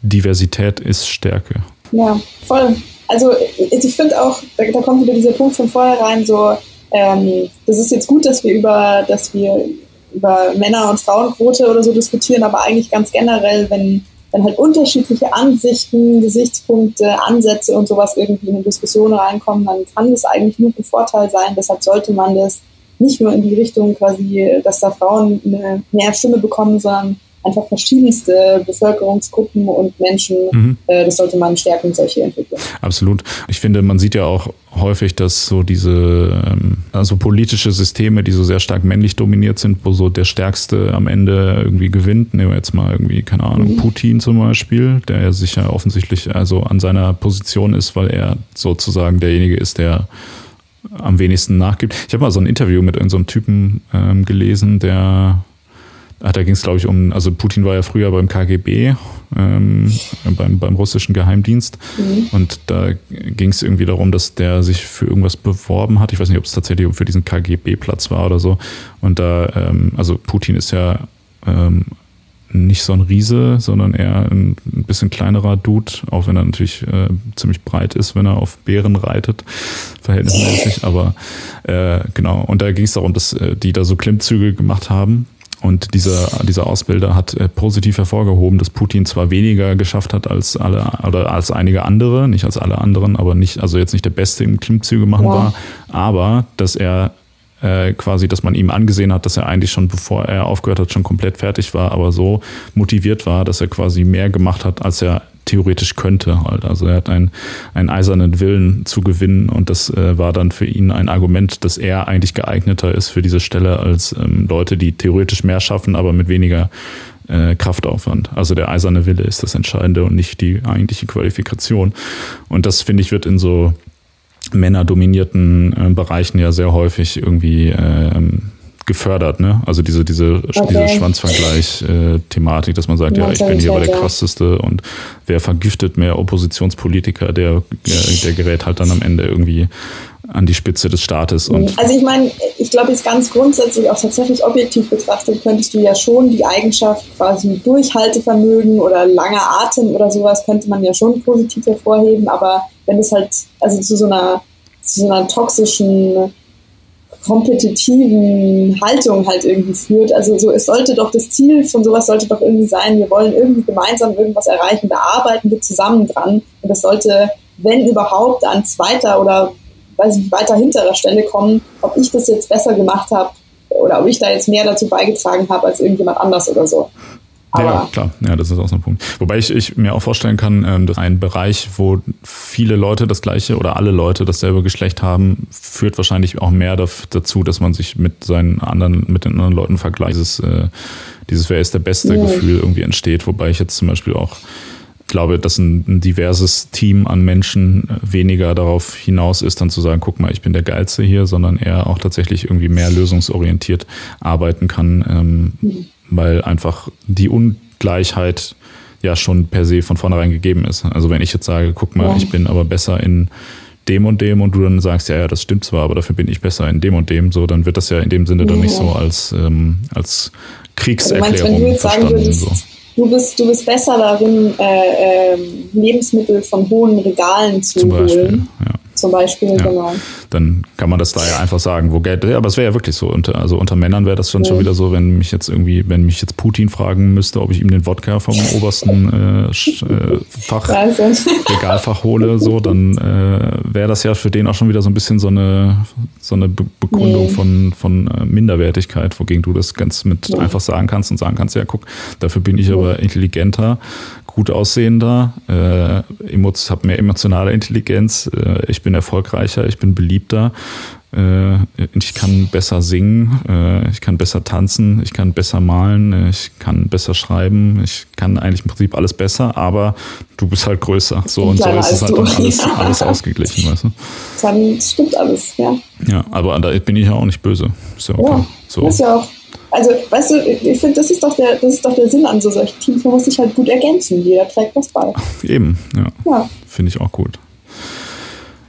Diversität ist Stärke. Ja, voll. Also ich finde auch, da, da, kommt wieder dieser Punkt von vornherein so, ähm, das ist jetzt gut, dass wir über, dass wir über Männer- und Frauenquote oder so diskutieren, aber eigentlich ganz generell, wenn, wenn halt unterschiedliche Ansichten, Gesichtspunkte, Ansätze und sowas irgendwie in eine Diskussion reinkommen, dann kann das eigentlich nur ein Vorteil sein. Deshalb sollte man das nicht nur in die Richtung quasi, dass da Frauen eine mehr Stimme bekommen, sondern einfach verschiedenste Bevölkerungsgruppen und Menschen. Mhm. Äh, das sollte man stärken, solche Entwicklungen. Absolut. Ich finde, man sieht ja auch häufig, dass so diese ähm, also politische Systeme, die so sehr stark männlich dominiert sind, wo so der Stärkste am Ende irgendwie gewinnt. Nehmen wir jetzt mal irgendwie, keine Ahnung, mhm. Putin zum Beispiel, der ja sicher offensichtlich also an seiner Position ist, weil er sozusagen derjenige ist, der am wenigsten nachgibt. Ich habe mal so ein Interview mit irgendeinem so Typen ähm, gelesen, der da ging es, glaube ich, um, also Putin war ja früher beim KGB, ähm, beim, beim russischen Geheimdienst. Mhm. Und da ging es irgendwie darum, dass der sich für irgendwas beworben hat. Ich weiß nicht, ob es tatsächlich für diesen KGB-Platz war oder so. Und da, ähm, also Putin ist ja ähm, nicht so ein Riese, sondern eher ein, ein bisschen kleinerer Dude, auch wenn er natürlich äh, ziemlich breit ist, wenn er auf Bären reitet, verhältnismäßig. Aber äh, genau, und da ging es darum, dass äh, die da so Klimmzüge gemacht haben und dieser, dieser Ausbilder hat äh, positiv hervorgehoben, dass Putin zwar weniger geschafft hat als alle oder als einige andere, nicht als alle anderen, aber nicht, also jetzt nicht der Beste im Klimmzüge machen ja. war, aber dass er äh, quasi, dass man ihm angesehen hat, dass er eigentlich schon bevor er aufgehört hat, schon komplett fertig war, aber so motiviert war, dass er quasi mehr gemacht hat, als er theoretisch könnte halt. Also er hat einen, einen eisernen Willen zu gewinnen und das äh, war dann für ihn ein Argument, dass er eigentlich geeigneter ist für diese Stelle als ähm, Leute, die theoretisch mehr schaffen, aber mit weniger äh, Kraftaufwand. Also der eiserne Wille ist das Entscheidende und nicht die eigentliche Qualifikation. Und das, finde ich, wird in so männerdominierten äh, Bereichen ja sehr häufig irgendwie ähm, gefördert, ne? Also diese, diese, okay. diese Schwanzvergleich-Thematik, dass man sagt, ja, ich bin hier aber der krasseste und wer vergiftet mehr Oppositionspolitiker, der, der gerät halt dann am Ende irgendwie an die Spitze des Staates. Und also ich meine, ich glaube jetzt ganz grundsätzlich auch tatsächlich objektiv betrachtet, könntest du ja schon die Eigenschaft quasi Durchhaltevermögen oder langer Atem oder sowas könnte man ja schon positiv hervorheben, aber wenn es halt also zu so einer zu so einer toxischen kompetitiven Haltung halt irgendwie führt. Also so, es sollte doch das Ziel von sowas sollte doch irgendwie sein, wir wollen irgendwie gemeinsam irgendwas erreichen, da arbeiten wir zusammen dran. Und das sollte, wenn überhaupt, an zweiter oder weiß ich, weiter hinterer Stelle kommen, ob ich das jetzt besser gemacht habe oder ob ich da jetzt mehr dazu beigetragen habe als irgendjemand anders oder so. Aber ja, klar. Ja, das ist auch so ein Punkt. Wobei ich, ich mir auch vorstellen kann, ähm, dass ein Bereich, wo viele Leute das gleiche oder alle Leute dasselbe Geschlecht haben, führt wahrscheinlich auch mehr dazu, dass man sich mit seinen anderen, mit den anderen Leuten vergleicht. Dieses, äh, dieses wer ist der beste ja. Gefühl irgendwie entsteht. Wobei ich jetzt zum Beispiel auch glaube, dass ein, ein, diverses Team an Menschen weniger darauf hinaus ist, dann zu sagen, guck mal, ich bin der Geilste hier, sondern eher auch tatsächlich irgendwie mehr lösungsorientiert arbeiten kann. Ähm, mhm weil einfach die Ungleichheit ja schon per se von vornherein gegeben ist. Also wenn ich jetzt sage, guck mal, ja. ich bin aber besser in dem und dem und du dann sagst, ja, ja, das stimmt zwar, aber dafür bin ich besser in dem und dem, so, dann wird das ja in dem Sinne dann nicht so als, ähm, als Kriegserklärung also meinst, wenn du jetzt sagen würdest, so. du, bist, du bist besser darin, äh, äh, Lebensmittel von hohen Regalen zu Zum Beispiel, holen. Ja zum Beispiel, ja. genau. Dann kann man das da ja einfach sagen, wo Geld. Ja, aber es wäre ja wirklich so. Unter, also unter Männern wäre das schon, ja. schon wieder so, wenn mich jetzt irgendwie, wenn mich jetzt Putin fragen müsste, ob ich ihm den Wodka vom obersten äh, äh Fach, Regalfach hole, so, dann äh, wäre das ja für den auch schon wieder so ein bisschen so eine, so eine Be Bekundung nee. von, von äh, Minderwertigkeit, wogegen du das ganz mit ja. einfach sagen kannst und sagen kannst, ja, guck, dafür bin ich aber intelligenter, gut aussehender, äh, habe mehr emotionale Intelligenz, äh, ich bin erfolgreicher, ich bin beliebter, äh, ich kann besser singen, äh, ich kann besser tanzen, ich kann besser malen, ich kann besser schreiben, ich kann eigentlich im Prinzip alles besser, aber du bist halt größer. So und so ist es halt dann alles, ja. alles ausgeglichen, weißt du? Dann stimmt alles, ja. Ja, aber da bin ich ja auch nicht böse. Ist ja okay. Ja, so. ist ja auch also, weißt du, ich finde, das ist doch der, das ist doch der Sinn an so solchen Teams. Man muss sich halt gut ergänzen. Jeder trägt was bei. Eben, ja. ja. Finde ich auch gut.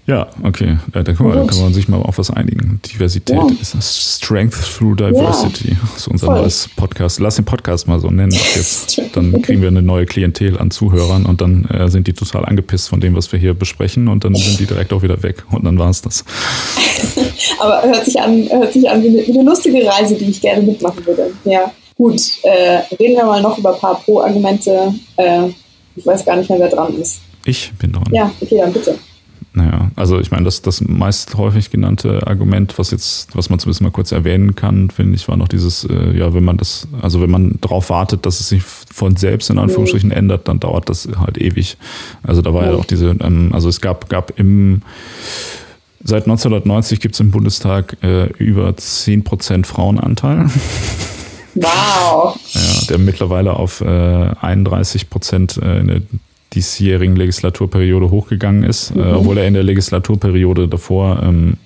Ja, okay. Da, da, kann man, da, kann man, sich mal auf was einigen. Diversität ja. ist Strength through Diversity. Ja. Das ist unser Voll. neues Podcast. Lass den Podcast mal so nennen. Jetzt. Dann kriegen wir eine neue Klientel an Zuhörern und dann äh, sind die total angepisst von dem, was wir hier besprechen und dann sind die direkt auch wieder weg und dann war es das. Aber hört sich an, hört sich an wie eine, wie eine, lustige Reise, die ich gerne mitmachen würde. Ja, gut. Äh, reden wir mal noch über ein paar Pro-Argumente. Äh, ich weiß gar nicht mehr, wer dran ist. Ich bin dran. Ja, okay, dann bitte. Naja, also ich meine, das, das meist häufig genannte Argument, was jetzt, was man zumindest mal kurz erwähnen kann, finde ich, war noch dieses, äh, ja, wenn man das, also wenn man darauf wartet, dass es sich von selbst in Anführungsstrichen mhm. ändert, dann dauert das halt ewig. Also da war mhm. ja auch diese, ähm, also es gab, gab im Seit 1990 gibt es im Bundestag äh, über 10% Frauenanteil. Wow. Ja, der mittlerweile auf äh, 31 Prozent äh, in der diesjährigen Legislaturperiode hochgegangen ist, äh, mhm. äh, obwohl er in der Legislaturperiode davor ähm,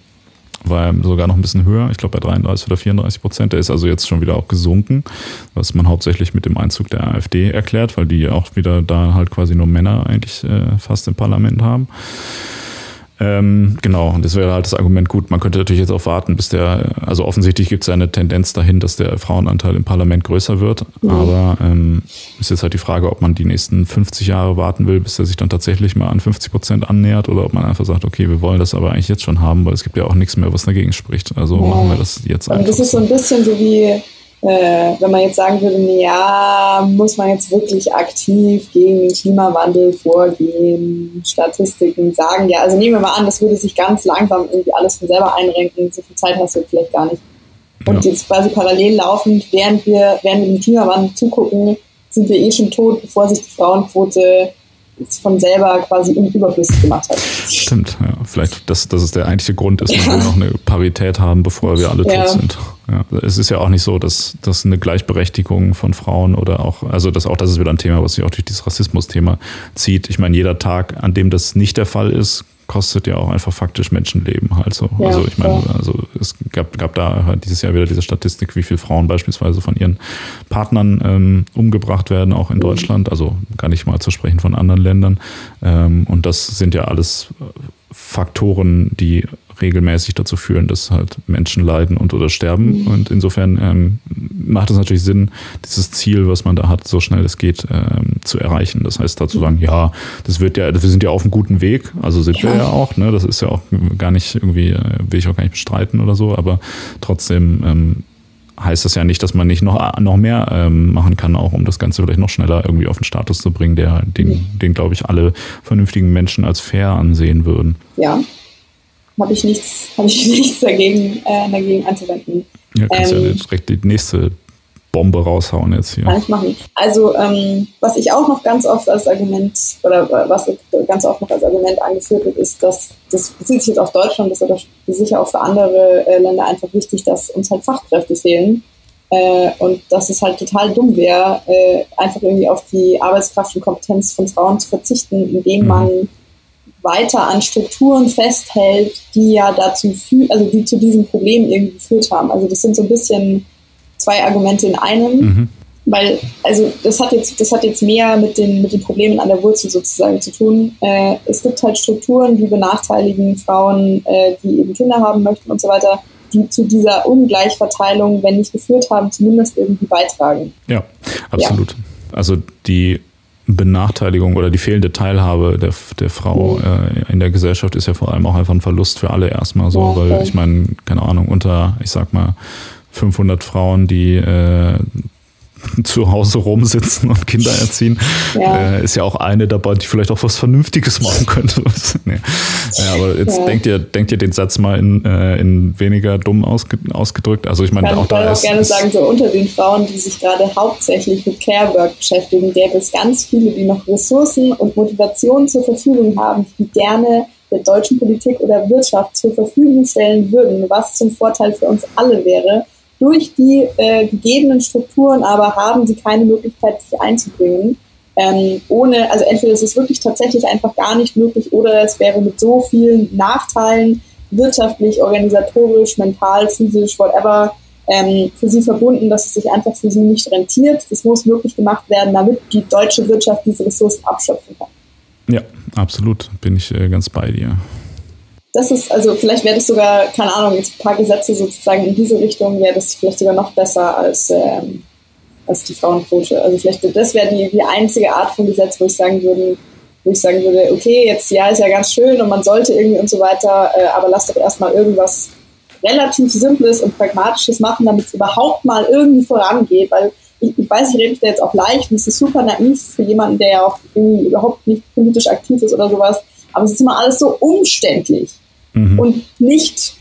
war er sogar noch ein bisschen höher, ich glaube bei 33 oder 34 Prozent. Der ist also jetzt schon wieder auch gesunken, was man hauptsächlich mit dem Einzug der AfD erklärt, weil die auch wieder da halt quasi nur Männer eigentlich äh, fast im Parlament haben. Ähm, genau, und das wäre halt das Argument, gut, man könnte natürlich jetzt auch warten, bis der, also offensichtlich gibt es ja eine Tendenz dahin, dass der Frauenanteil im Parlament größer wird. Mhm. Aber ähm, ist jetzt halt die Frage, ob man die nächsten 50 Jahre warten will, bis er sich dann tatsächlich mal an 50 Prozent annähert oder ob man einfach sagt, okay, wir wollen das aber eigentlich jetzt schon haben, weil es gibt ja auch nichts mehr, was dagegen spricht. Also ja. machen wir das jetzt einfach. das ist so ein bisschen so wie äh, wenn man jetzt sagen würde, ja, muss man jetzt wirklich aktiv gegen den Klimawandel vorgehen, Statistiken sagen, ja, also nehmen wir mal an, das würde sich ganz langsam irgendwie alles von selber einrenken, so viel Zeit hast du vielleicht gar nicht. Und ja. jetzt quasi parallel laufend, während wir, während wir dem Klimawandel zugucken, sind wir eh schon tot, bevor sich die Frauenquote von selber quasi überflüssig gemacht hat. Stimmt, ja. Vielleicht, dass, dass es der eigentliche Grund ist, dass wir noch eine Parität haben, bevor wir alle ja. tot sind. Ja. Es ist ja auch nicht so, dass, dass eine Gleichberechtigung von Frauen oder auch, also das auch das ist wieder ein Thema, was sich auch durch dieses Rassismus-Thema zieht. Ich meine, jeder Tag, an dem das nicht der Fall ist, kostet ja auch einfach faktisch Menschenleben halt so. Ja, also ich meine, also es gab, gab da halt dieses Jahr wieder diese Statistik, wie viele Frauen beispielsweise von ihren Partnern ähm, umgebracht werden, auch in mhm. Deutschland, also gar nicht mal zu sprechen von anderen Ländern. Ähm, und das sind ja alles Faktoren, die regelmäßig dazu führen, dass halt Menschen leiden und oder sterben. Mhm. Und insofern ähm, macht es natürlich Sinn, dieses Ziel, was man da hat, so schnell es geht, ähm, zu erreichen. Das heißt dazu sagen, ja, das wird ja, wir sind ja auf einem guten Weg, also sind ja. wir ja auch, ne? Das ist ja auch gar nicht irgendwie, äh, will ich auch gar nicht bestreiten oder so, aber trotzdem ähm, heißt das ja nicht, dass man nicht noch, noch mehr ähm, machen kann, auch um das Ganze vielleicht noch schneller irgendwie auf den Status zu bringen, der, den, den glaube ich, alle vernünftigen Menschen als fair ansehen würden. Ja, habe ich nichts, habe ich nichts dagegen, äh, dagegen anzuwenden. Ja, kannst ähm, ja direkt die nächste Bombe raushauen jetzt hier. Kann ich machen. Also, ähm, was ich auch noch ganz oft als Argument, oder was ganz oft noch als Argument angeführt wird, ist, dass, das bezieht sich jetzt auf Deutschland, das ist aber sicher auch für andere äh, Länder einfach wichtig, dass uns halt Fachkräfte fehlen. Äh, und dass es halt total dumm wäre, äh, einfach irgendwie auf die Arbeitskraft und Kompetenz von Frauen zu verzichten, indem mhm. man weiter an Strukturen festhält, die ja dazu führen, also die zu diesem Problem irgendwie geführt haben. Also das sind so ein bisschen zwei Argumente in einem. Mhm. Weil, also das hat jetzt, das hat jetzt mehr mit den, mit den Problemen an der Wurzel sozusagen zu tun. Äh, es gibt halt Strukturen, die benachteiligen Frauen, äh, die eben Kinder haben möchten und so weiter, die zu dieser Ungleichverteilung, wenn nicht geführt haben, zumindest irgendwie beitragen. Ja, absolut. Ja. Also die Benachteiligung oder die fehlende Teilhabe der, der Frau mhm. äh, in der Gesellschaft ist ja vor allem auch einfach ein Verlust für alle erstmal so, ja, weil ich meine, keine Ahnung, unter, ich sag mal, 500 Frauen, die äh, zu Hause rumsitzen und Kinder erziehen, ja. Äh, ist ja auch eine dabei, die vielleicht auch was Vernünftiges machen könnte. nee. Ja, aber jetzt ja. denkt ihr, denkt ihr den Satz mal in, äh, in weniger dumm ausge ausgedrückt. Also ich meine, auch da ist. Ich auch gerne sagen, so unter den Frauen, die sich gerade hauptsächlich mit Care Work beschäftigen, gäbe es ganz viele, die noch Ressourcen und Motivation zur Verfügung haben, die gerne der deutschen Politik oder Wirtschaft zur Verfügung stellen würden, was zum Vorteil für uns alle wäre durch die äh, gegebenen Strukturen aber haben sie keine Möglichkeit, sich einzubringen. Ähm, ohne, also entweder ist es wirklich tatsächlich einfach gar nicht möglich oder es wäre mit so vielen Nachteilen wirtschaftlich, organisatorisch, mental, physisch, whatever, ähm, für sie verbunden, dass es sich einfach für sie nicht rentiert. Das muss möglich gemacht werden, damit die deutsche Wirtschaft diese Ressourcen abschöpfen kann. Ja, absolut, bin ich äh, ganz bei dir das ist, also vielleicht wäre das sogar, keine Ahnung, jetzt ein paar Gesetze sozusagen in diese Richtung, wäre das vielleicht sogar noch besser als, ähm, als die Frauenquote. Also vielleicht, das wäre die, die einzige Art von Gesetz, wo ich sagen würde, wo ich sagen würde, okay, jetzt ja, ist ja ganz schön und man sollte irgendwie und so weiter, äh, aber lass doch erstmal irgendwas relativ Simples und Pragmatisches machen, damit es überhaupt mal irgendwie vorangeht, weil ich, ich weiß, ich rede da jetzt auch leicht und es ist super naiv für jemanden, der ja auch irgendwie überhaupt nicht politisch aktiv ist oder sowas, aber es ist immer alles so umständlich mhm. und nicht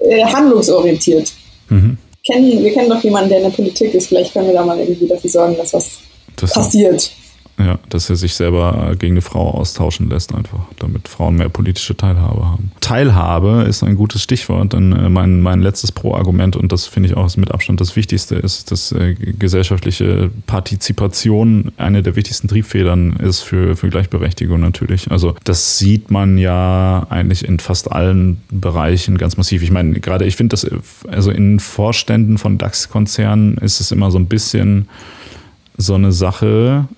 äh, handlungsorientiert. Mhm. Kennen, wir kennen doch jemanden, der in der Politik ist. Vielleicht können wir da mal irgendwie dafür sorgen, dass was das passiert. Ja, dass er sich selber gegen eine Frau austauschen lässt, einfach, damit Frauen mehr politische Teilhabe haben. Teilhabe ist ein gutes Stichwort, denn äh, mein, mein letztes Pro-Argument, und das finde ich auch mit Abstand das Wichtigste, ist, dass äh, gesellschaftliche Partizipation eine der wichtigsten Triebfedern ist für, für Gleichberechtigung natürlich. Also das sieht man ja eigentlich in fast allen Bereichen ganz massiv. Ich meine, gerade ich finde das, also in Vorständen von DAX-Konzernen ist es immer so ein bisschen so eine Sache,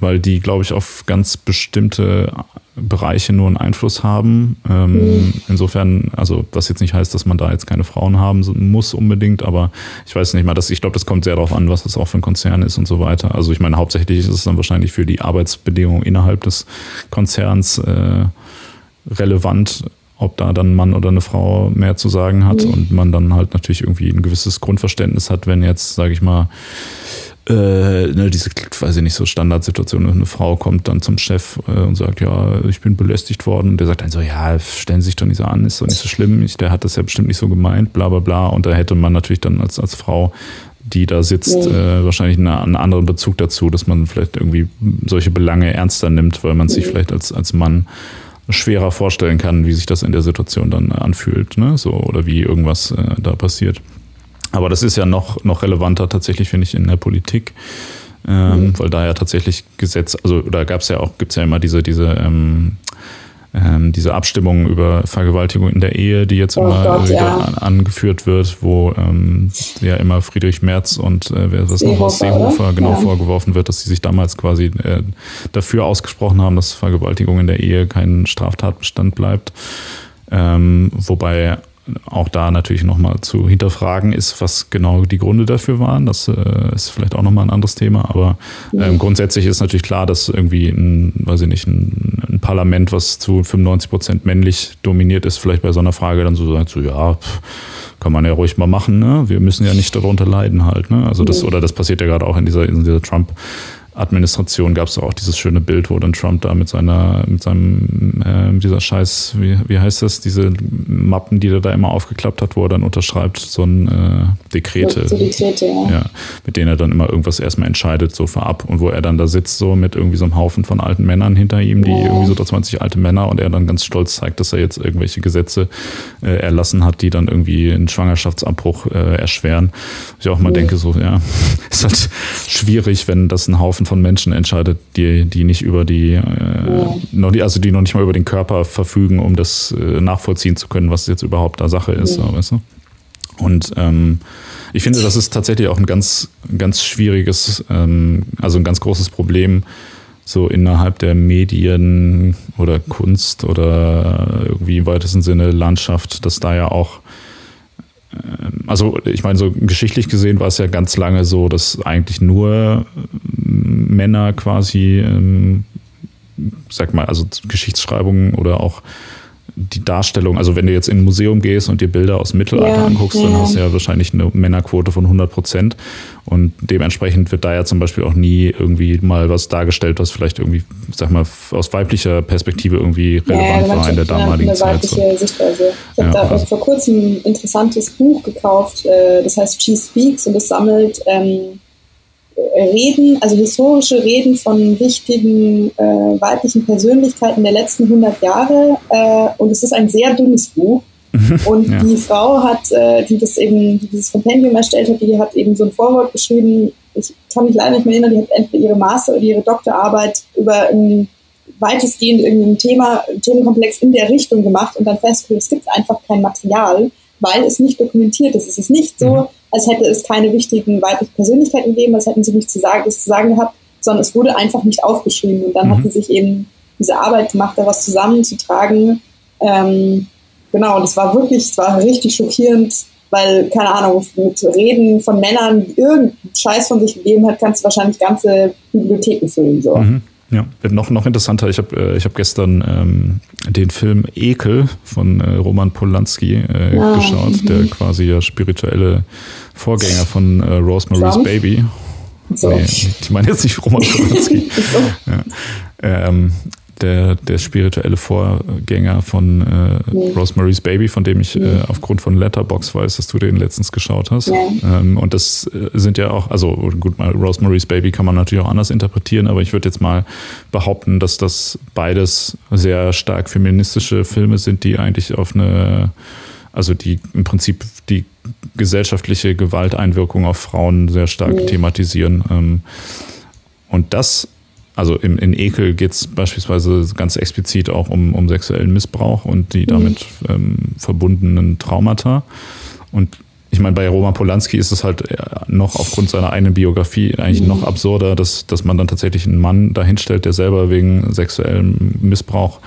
weil die, glaube ich, auf ganz bestimmte Bereiche nur einen Einfluss haben. Ähm, mhm. Insofern, also was jetzt nicht heißt, dass man da jetzt keine Frauen haben muss unbedingt, aber ich weiß nicht mal, dass ich glaube, das kommt sehr darauf an, was das auch für ein Konzern ist und so weiter. Also ich meine, hauptsächlich ist es dann wahrscheinlich für die Arbeitsbedingungen innerhalb des Konzerns äh, relevant, ob da dann ein Mann oder eine Frau mehr zu sagen hat mhm. und man dann halt natürlich irgendwie ein gewisses Grundverständnis hat, wenn jetzt, sage ich mal, äh, ne, diese, weiß ich nicht, so Standardsituation, eine Frau kommt dann zum Chef äh, und sagt, ja, ich bin belästigt worden. Und der sagt dann so, ja, stellen Sie sich doch nicht so an, ist doch nicht so schlimm, ich, der hat das ja bestimmt nicht so gemeint, bla bla bla. Und da hätte man natürlich dann als, als Frau, die da sitzt, äh, wahrscheinlich eine, einen anderen Bezug dazu, dass man vielleicht irgendwie solche Belange ernster nimmt, weil man sich vielleicht als, als Mann schwerer vorstellen kann, wie sich das in der Situation dann anfühlt, ne? So, oder wie irgendwas äh, da passiert. Aber das ist ja noch, noch relevanter tatsächlich, finde ich, in der Politik. Ähm, mhm. Weil da ja tatsächlich Gesetz, also da gab es ja auch, gibt es ja immer diese, diese, ähm, ähm, diese Abstimmung über Vergewaltigung in der Ehe, die jetzt oh immer Gott, wieder ja. angeführt wird, wo ähm, ja immer Friedrich Merz und äh, wer was noch was Seehofer genau ja. vorgeworfen wird, dass sie sich damals quasi äh, dafür ausgesprochen haben, dass Vergewaltigung in der Ehe kein Straftatbestand bleibt. Ähm, wobei auch da natürlich nochmal zu hinterfragen ist, was genau die Gründe dafür waren. Das äh, ist vielleicht auch nochmal ein anderes Thema, aber ähm, grundsätzlich ist natürlich klar, dass irgendwie ein, weiß ich nicht, ein, ein, Parlament, was zu 95 Prozent männlich dominiert ist, vielleicht bei so einer Frage dann so sagt, so ja, pff, kann man ja ruhig mal machen, ne? Wir müssen ja nicht darunter leiden halt, ne? Also das, oder das passiert ja gerade auch in dieser, in dieser Trump- Administration gab es auch dieses schöne Bild, wo dann Trump da mit seiner, mit seinem, äh, dieser Scheiß, wie, wie heißt das, diese Mappen, die er da immer aufgeklappt hat, wo er dann unterschreibt, so ein äh, Dekrete. So Dekrete, ja. ja. Mit denen er dann immer irgendwas erstmal entscheidet, so vorab. Und wo er dann da sitzt, so mit irgendwie so einem Haufen von alten Männern hinter ihm, die ja. irgendwie so 20 alte Männer und er dann ganz stolz zeigt, dass er jetzt irgendwelche Gesetze äh, erlassen hat, die dann irgendwie einen Schwangerschaftsabbruch äh, erschweren. Ich auch mal ja. denke, so, ja, ist halt schwierig, wenn das ein Haufen von Menschen entscheidet, die, die nicht über die, äh, noch die, also die noch nicht mal über den Körper verfügen, um das äh, nachvollziehen zu können, was jetzt überhaupt da Sache ist, ja. weißt du? Und ähm, ich finde, das ist tatsächlich auch ein ganz, ganz schwieriges, ähm, also ein ganz großes Problem, so innerhalb der Medien oder Kunst oder irgendwie im weitesten Sinne Landschaft, dass da ja auch ähm, also ich meine, so geschichtlich gesehen war es ja ganz lange so, dass eigentlich nur Männer quasi, ähm, sag mal, also Geschichtsschreibungen oder auch die Darstellung, also wenn du jetzt in ein Museum gehst und dir Bilder aus dem Mittelalter ja, anguckst, ja. dann hast du ja wahrscheinlich eine Männerquote von 100 Prozent. Und dementsprechend wird da ja zum Beispiel auch nie irgendwie mal was dargestellt, was vielleicht irgendwie, sag mal, aus weiblicher Perspektive irgendwie relevant ja, war in der damaligen Zeit. So. Sichtweise. Ich habe da also. vor kurzem ein interessantes Buch gekauft, äh, das heißt She Speaks und das sammelt ähm, Reden, also historische Reden von wichtigen äh, weiblichen Persönlichkeiten der letzten 100 Jahre. Äh, und es ist ein sehr dünnes Buch. Mhm. Und ja. die Frau hat, äh, die das eben, die dieses Kompendium erstellt hat, die hat eben so ein Vorwort geschrieben. Ich kann mich leider nicht mehr erinnern, die hat entweder ihre Master- oder ihre Doktorarbeit über ein weitestgehend irgendein Thema, Themenkomplex in der Richtung gemacht und dann festgestellt, es gibt einfach kein Material, weil es nicht dokumentiert ist. Es ist nicht so, mhm als hätte es keine wichtigen weiblichen Persönlichkeiten gegeben, als hätten sie nichts zu sagen, zu sagen gehabt, sondern es wurde einfach nicht aufgeschrieben. Und dann mhm. hat sie sich eben diese Arbeit gemacht, da was zusammenzutragen. Ähm, genau, und es war wirklich, es war richtig schockierend, weil, keine Ahnung, mit Reden von Männern, die irgendeinen Scheiß von sich gegeben hat, kannst du wahrscheinlich ganze Bibliotheken füllen. So. Mhm. Ja, noch, noch interessanter, ich habe äh, ich hab gestern ähm, den Film Ekel von äh, Roman Polanski äh, ja. geschaut, der mhm. quasi ja spirituelle Vorgänger von äh, Rosemary's Trump? Baby. So. Nee, ich meine jetzt nicht Roman Polanski. ja. ähm, der, der spirituelle Vorgänger von äh, ja. Rosemary's Baby, von dem ich äh, aufgrund von Letterbox weiß, dass du den letztens geschaut hast. Ja. Ähm, und das äh, sind ja auch, also gut, mal Rosemary's Baby kann man natürlich auch anders interpretieren, aber ich würde jetzt mal behaupten, dass das beides sehr stark feministische Filme sind, die eigentlich auf eine, also die im Prinzip die gesellschaftliche Gewalteinwirkung auf Frauen sehr stark ja. thematisieren. Ähm, und das also im, in Ekel geht es beispielsweise ganz explizit auch um, um sexuellen Missbrauch und die mhm. damit ähm, verbundenen Traumata. Und ich meine, bei Roman Polanski ist es halt noch aufgrund seiner eigenen Biografie eigentlich mhm. noch absurder, dass, dass man dann tatsächlich einen Mann dahinstellt, der selber wegen sexuellem Missbrauch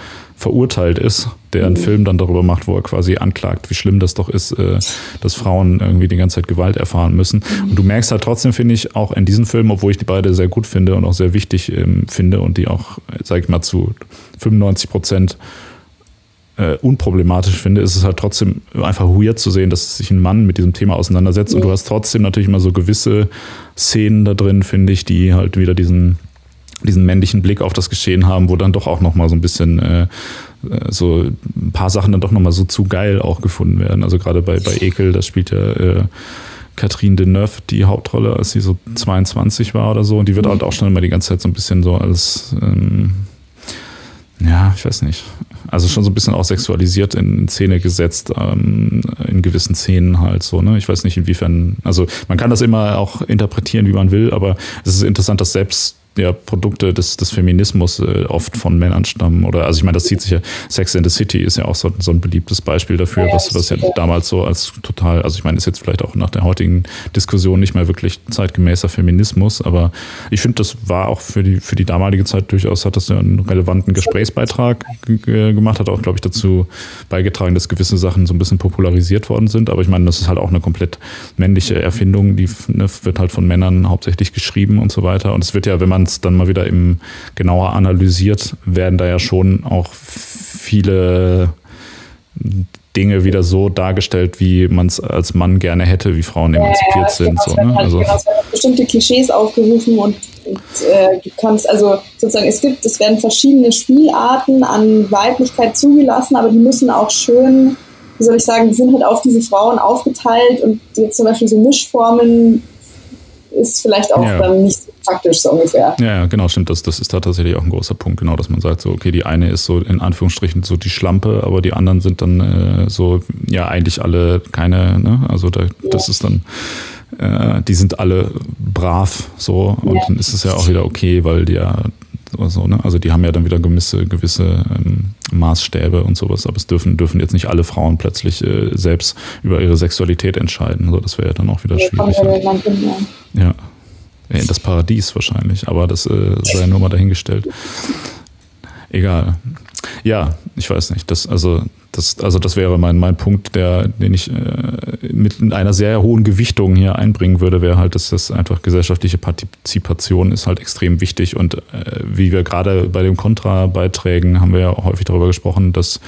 verurteilt ist, der einen mhm. Film dann darüber macht, wo er quasi anklagt, wie schlimm das doch ist, äh, dass Frauen irgendwie die ganze Zeit Gewalt erfahren müssen. Mhm. Und du merkst halt trotzdem, finde ich, auch in diesem Film, obwohl ich die beide sehr gut finde und auch sehr wichtig ähm, finde und die auch, sag ich mal, zu 95 Prozent äh, unproblematisch finde, ist es halt trotzdem einfach weird zu sehen, dass sich ein Mann mit diesem Thema auseinandersetzt. Und du hast trotzdem natürlich immer so gewisse Szenen da drin, finde ich, die halt wieder diesen, diesen männlichen Blick auf das Geschehen haben, wo dann doch auch nochmal so ein bisschen äh, so ein paar Sachen dann doch nochmal so zu geil auch gefunden werden. Also gerade bei, bei Ekel, das spielt ja äh, Catherine Deneuve die Hauptrolle, als sie so 22 war oder so. Und die wird halt auch schon immer die ganze Zeit so ein bisschen so als ähm, ja, ich weiß nicht. Also schon so ein bisschen auch sexualisiert in Szene gesetzt, ähm, in gewissen Szenen halt so, ne? Ich weiß nicht, inwiefern, also man kann das immer auch interpretieren, wie man will, aber es ist interessant, dass selbst ja, Produkte des, des Feminismus äh, oft von Männern stammen. Oder also ich meine, das zieht sich ja, Sex in the City ist ja auch so, so ein beliebtes Beispiel dafür, was, was ja damals so als total, also ich meine, ist jetzt vielleicht auch nach der heutigen Diskussion nicht mehr wirklich zeitgemäßer Feminismus, aber ich finde, das war auch für die, für die damalige Zeit durchaus, hat das ja einen relevanten Gesprächsbeitrag gemacht, hat auch, glaube ich, dazu beigetragen, dass gewisse Sachen so ein bisschen popularisiert worden sind. Aber ich meine, das ist halt auch eine komplett männliche Erfindung, die ne, wird halt von Männern hauptsächlich geschrieben und so weiter. Und es wird ja, wenn man es dann mal wieder im genauer analysiert, werden da ja schon auch viele Dinge wieder so dargestellt, wie man es als Mann gerne hätte, wie Frauen emanzipiert ja, ja, sind. So, ne? also, genau, bestimmte Klischees aufgerufen und Und, äh, du kannst, also sozusagen, es gibt, es werden verschiedene Spielarten an Weiblichkeit zugelassen, aber die müssen auch schön, wie soll ich sagen, die sind halt auf diese Frauen aufgeteilt und jetzt zum Beispiel so Mischformen ist vielleicht auch ja. dann nicht so praktisch so ungefähr. Ja, genau, stimmt. Das, das ist da tatsächlich auch ein großer Punkt, genau, dass man sagt, so, okay, die eine ist so in Anführungsstrichen so die Schlampe, aber die anderen sind dann äh, so, ja, eigentlich alle keine, ne? Also da, ja. das ist dann äh, die sind alle brav so und ja. dann ist es ja auch wieder okay, weil die ja so, ne? Also die haben ja dann wieder gewisse, gewisse ähm, Maßstäbe und sowas, aber es dürfen, dürfen jetzt nicht alle Frauen plötzlich äh, selbst über ihre Sexualität entscheiden. So, das wäre ja dann auch wieder ja, schwierig. Ja. ja. In das Paradies wahrscheinlich, aber das äh, sei ja nur mal dahingestellt. Egal. Ja, ich weiß nicht. Das, also, das, also das wäre mein, mein Punkt, der, den ich äh, mit einer sehr hohen Gewichtung hier einbringen würde, wäre halt, dass das einfach gesellschaftliche Partizipation ist halt extrem wichtig. Und äh, wie wir gerade bei den Kontrabeiträgen haben wir ja häufig darüber gesprochen, dass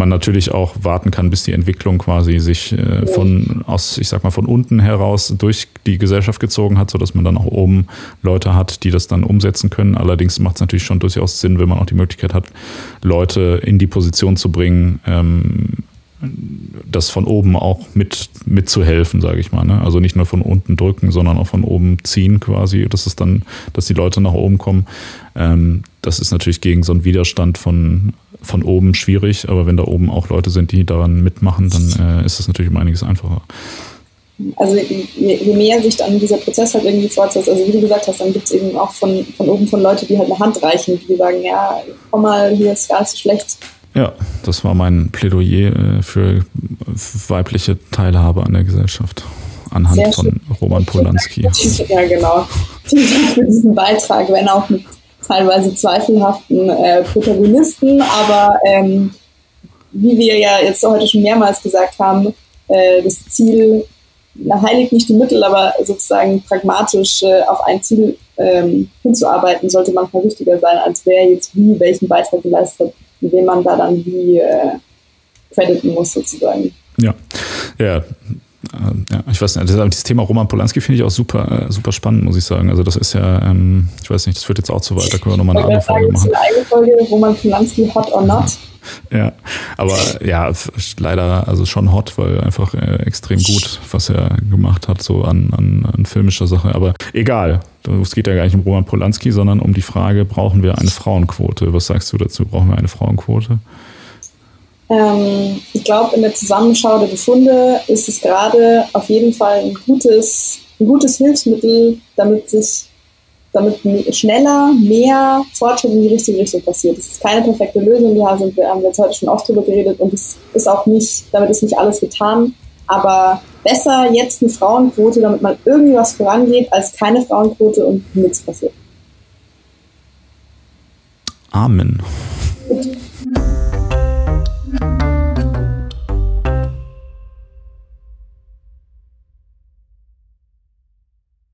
man natürlich auch warten kann, bis die Entwicklung quasi sich äh, von aus, ich sag mal, von unten heraus durch die Gesellschaft gezogen hat, sodass man dann auch oben Leute hat, die das dann umsetzen können. Allerdings macht es natürlich schon durchaus Sinn, wenn man auch die Möglichkeit hat, Leute in die Position zu bringen, ähm, das von oben auch mit mitzuhelfen, sage ich mal. Ne? Also nicht nur von unten drücken, sondern auch von oben ziehen quasi, dass es dann, dass die Leute nach oben kommen. Ähm, das ist natürlich gegen so einen Widerstand von von oben schwierig, aber wenn da oben auch Leute sind, die daran mitmachen, dann äh, ist das natürlich um einiges einfacher. Also je, je, mehr sich dann dieser Prozess halt irgendwie fortsetzt, also wie du gesagt hast, dann gibt es eben auch von, von oben von Leute, die halt eine Hand reichen, die sagen, ja, komm mal, hier ist gar nicht so schlecht. Ja, das war mein Plädoyer äh, für weibliche Teilhabe an der Gesellschaft anhand von. Roman Polanski. Ja, genau. Vielen Dank für diesen Beitrag, wenn auch mit teilweise zweifelhaften äh, Protagonisten, aber ähm, wie wir ja jetzt heute schon mehrmals gesagt haben, äh, das Ziel na, heiligt nicht die Mittel, aber sozusagen pragmatisch äh, auf ein Ziel ähm, hinzuarbeiten, sollte manchmal wichtiger sein, als wer jetzt wie welchen Beitrag geleistet hat, indem man da dann wie äh, crediten muss sozusagen. Ja, ja, ja, ich weiß nicht, das, Thema Roman Polanski finde ich auch super, äh, super spannend, muss ich sagen. Also das ist ja, ähm, ich weiß nicht, das führt jetzt auch zu weit, da können wir nochmal eine andere Folge machen. Eine eigene Folge, Roman Polanski hot or not. Ja, aber ja, leider also schon hot, weil einfach äh, extrem gut, was er gemacht hat, so an, an, an filmischer Sache. Aber egal, es geht ja gar nicht um Roman Polanski, sondern um die Frage, brauchen wir eine Frauenquote? Was sagst du dazu? Brauchen wir eine Frauenquote? Ähm, ich glaube, in der Zusammenschau der Befunde ist es gerade auf jeden Fall ein gutes, ein gutes Hilfsmittel, damit sich damit schneller mehr Fortschritt in die richtige Richtung passiert. Es ist keine perfekte Lösung, wir haben, wir haben jetzt heute schon oft drüber geredet und es ist auch nicht, damit ist nicht alles getan, aber besser jetzt eine Frauenquote, damit mal irgendwie was vorangeht, als keine Frauenquote und nichts passiert. Amen.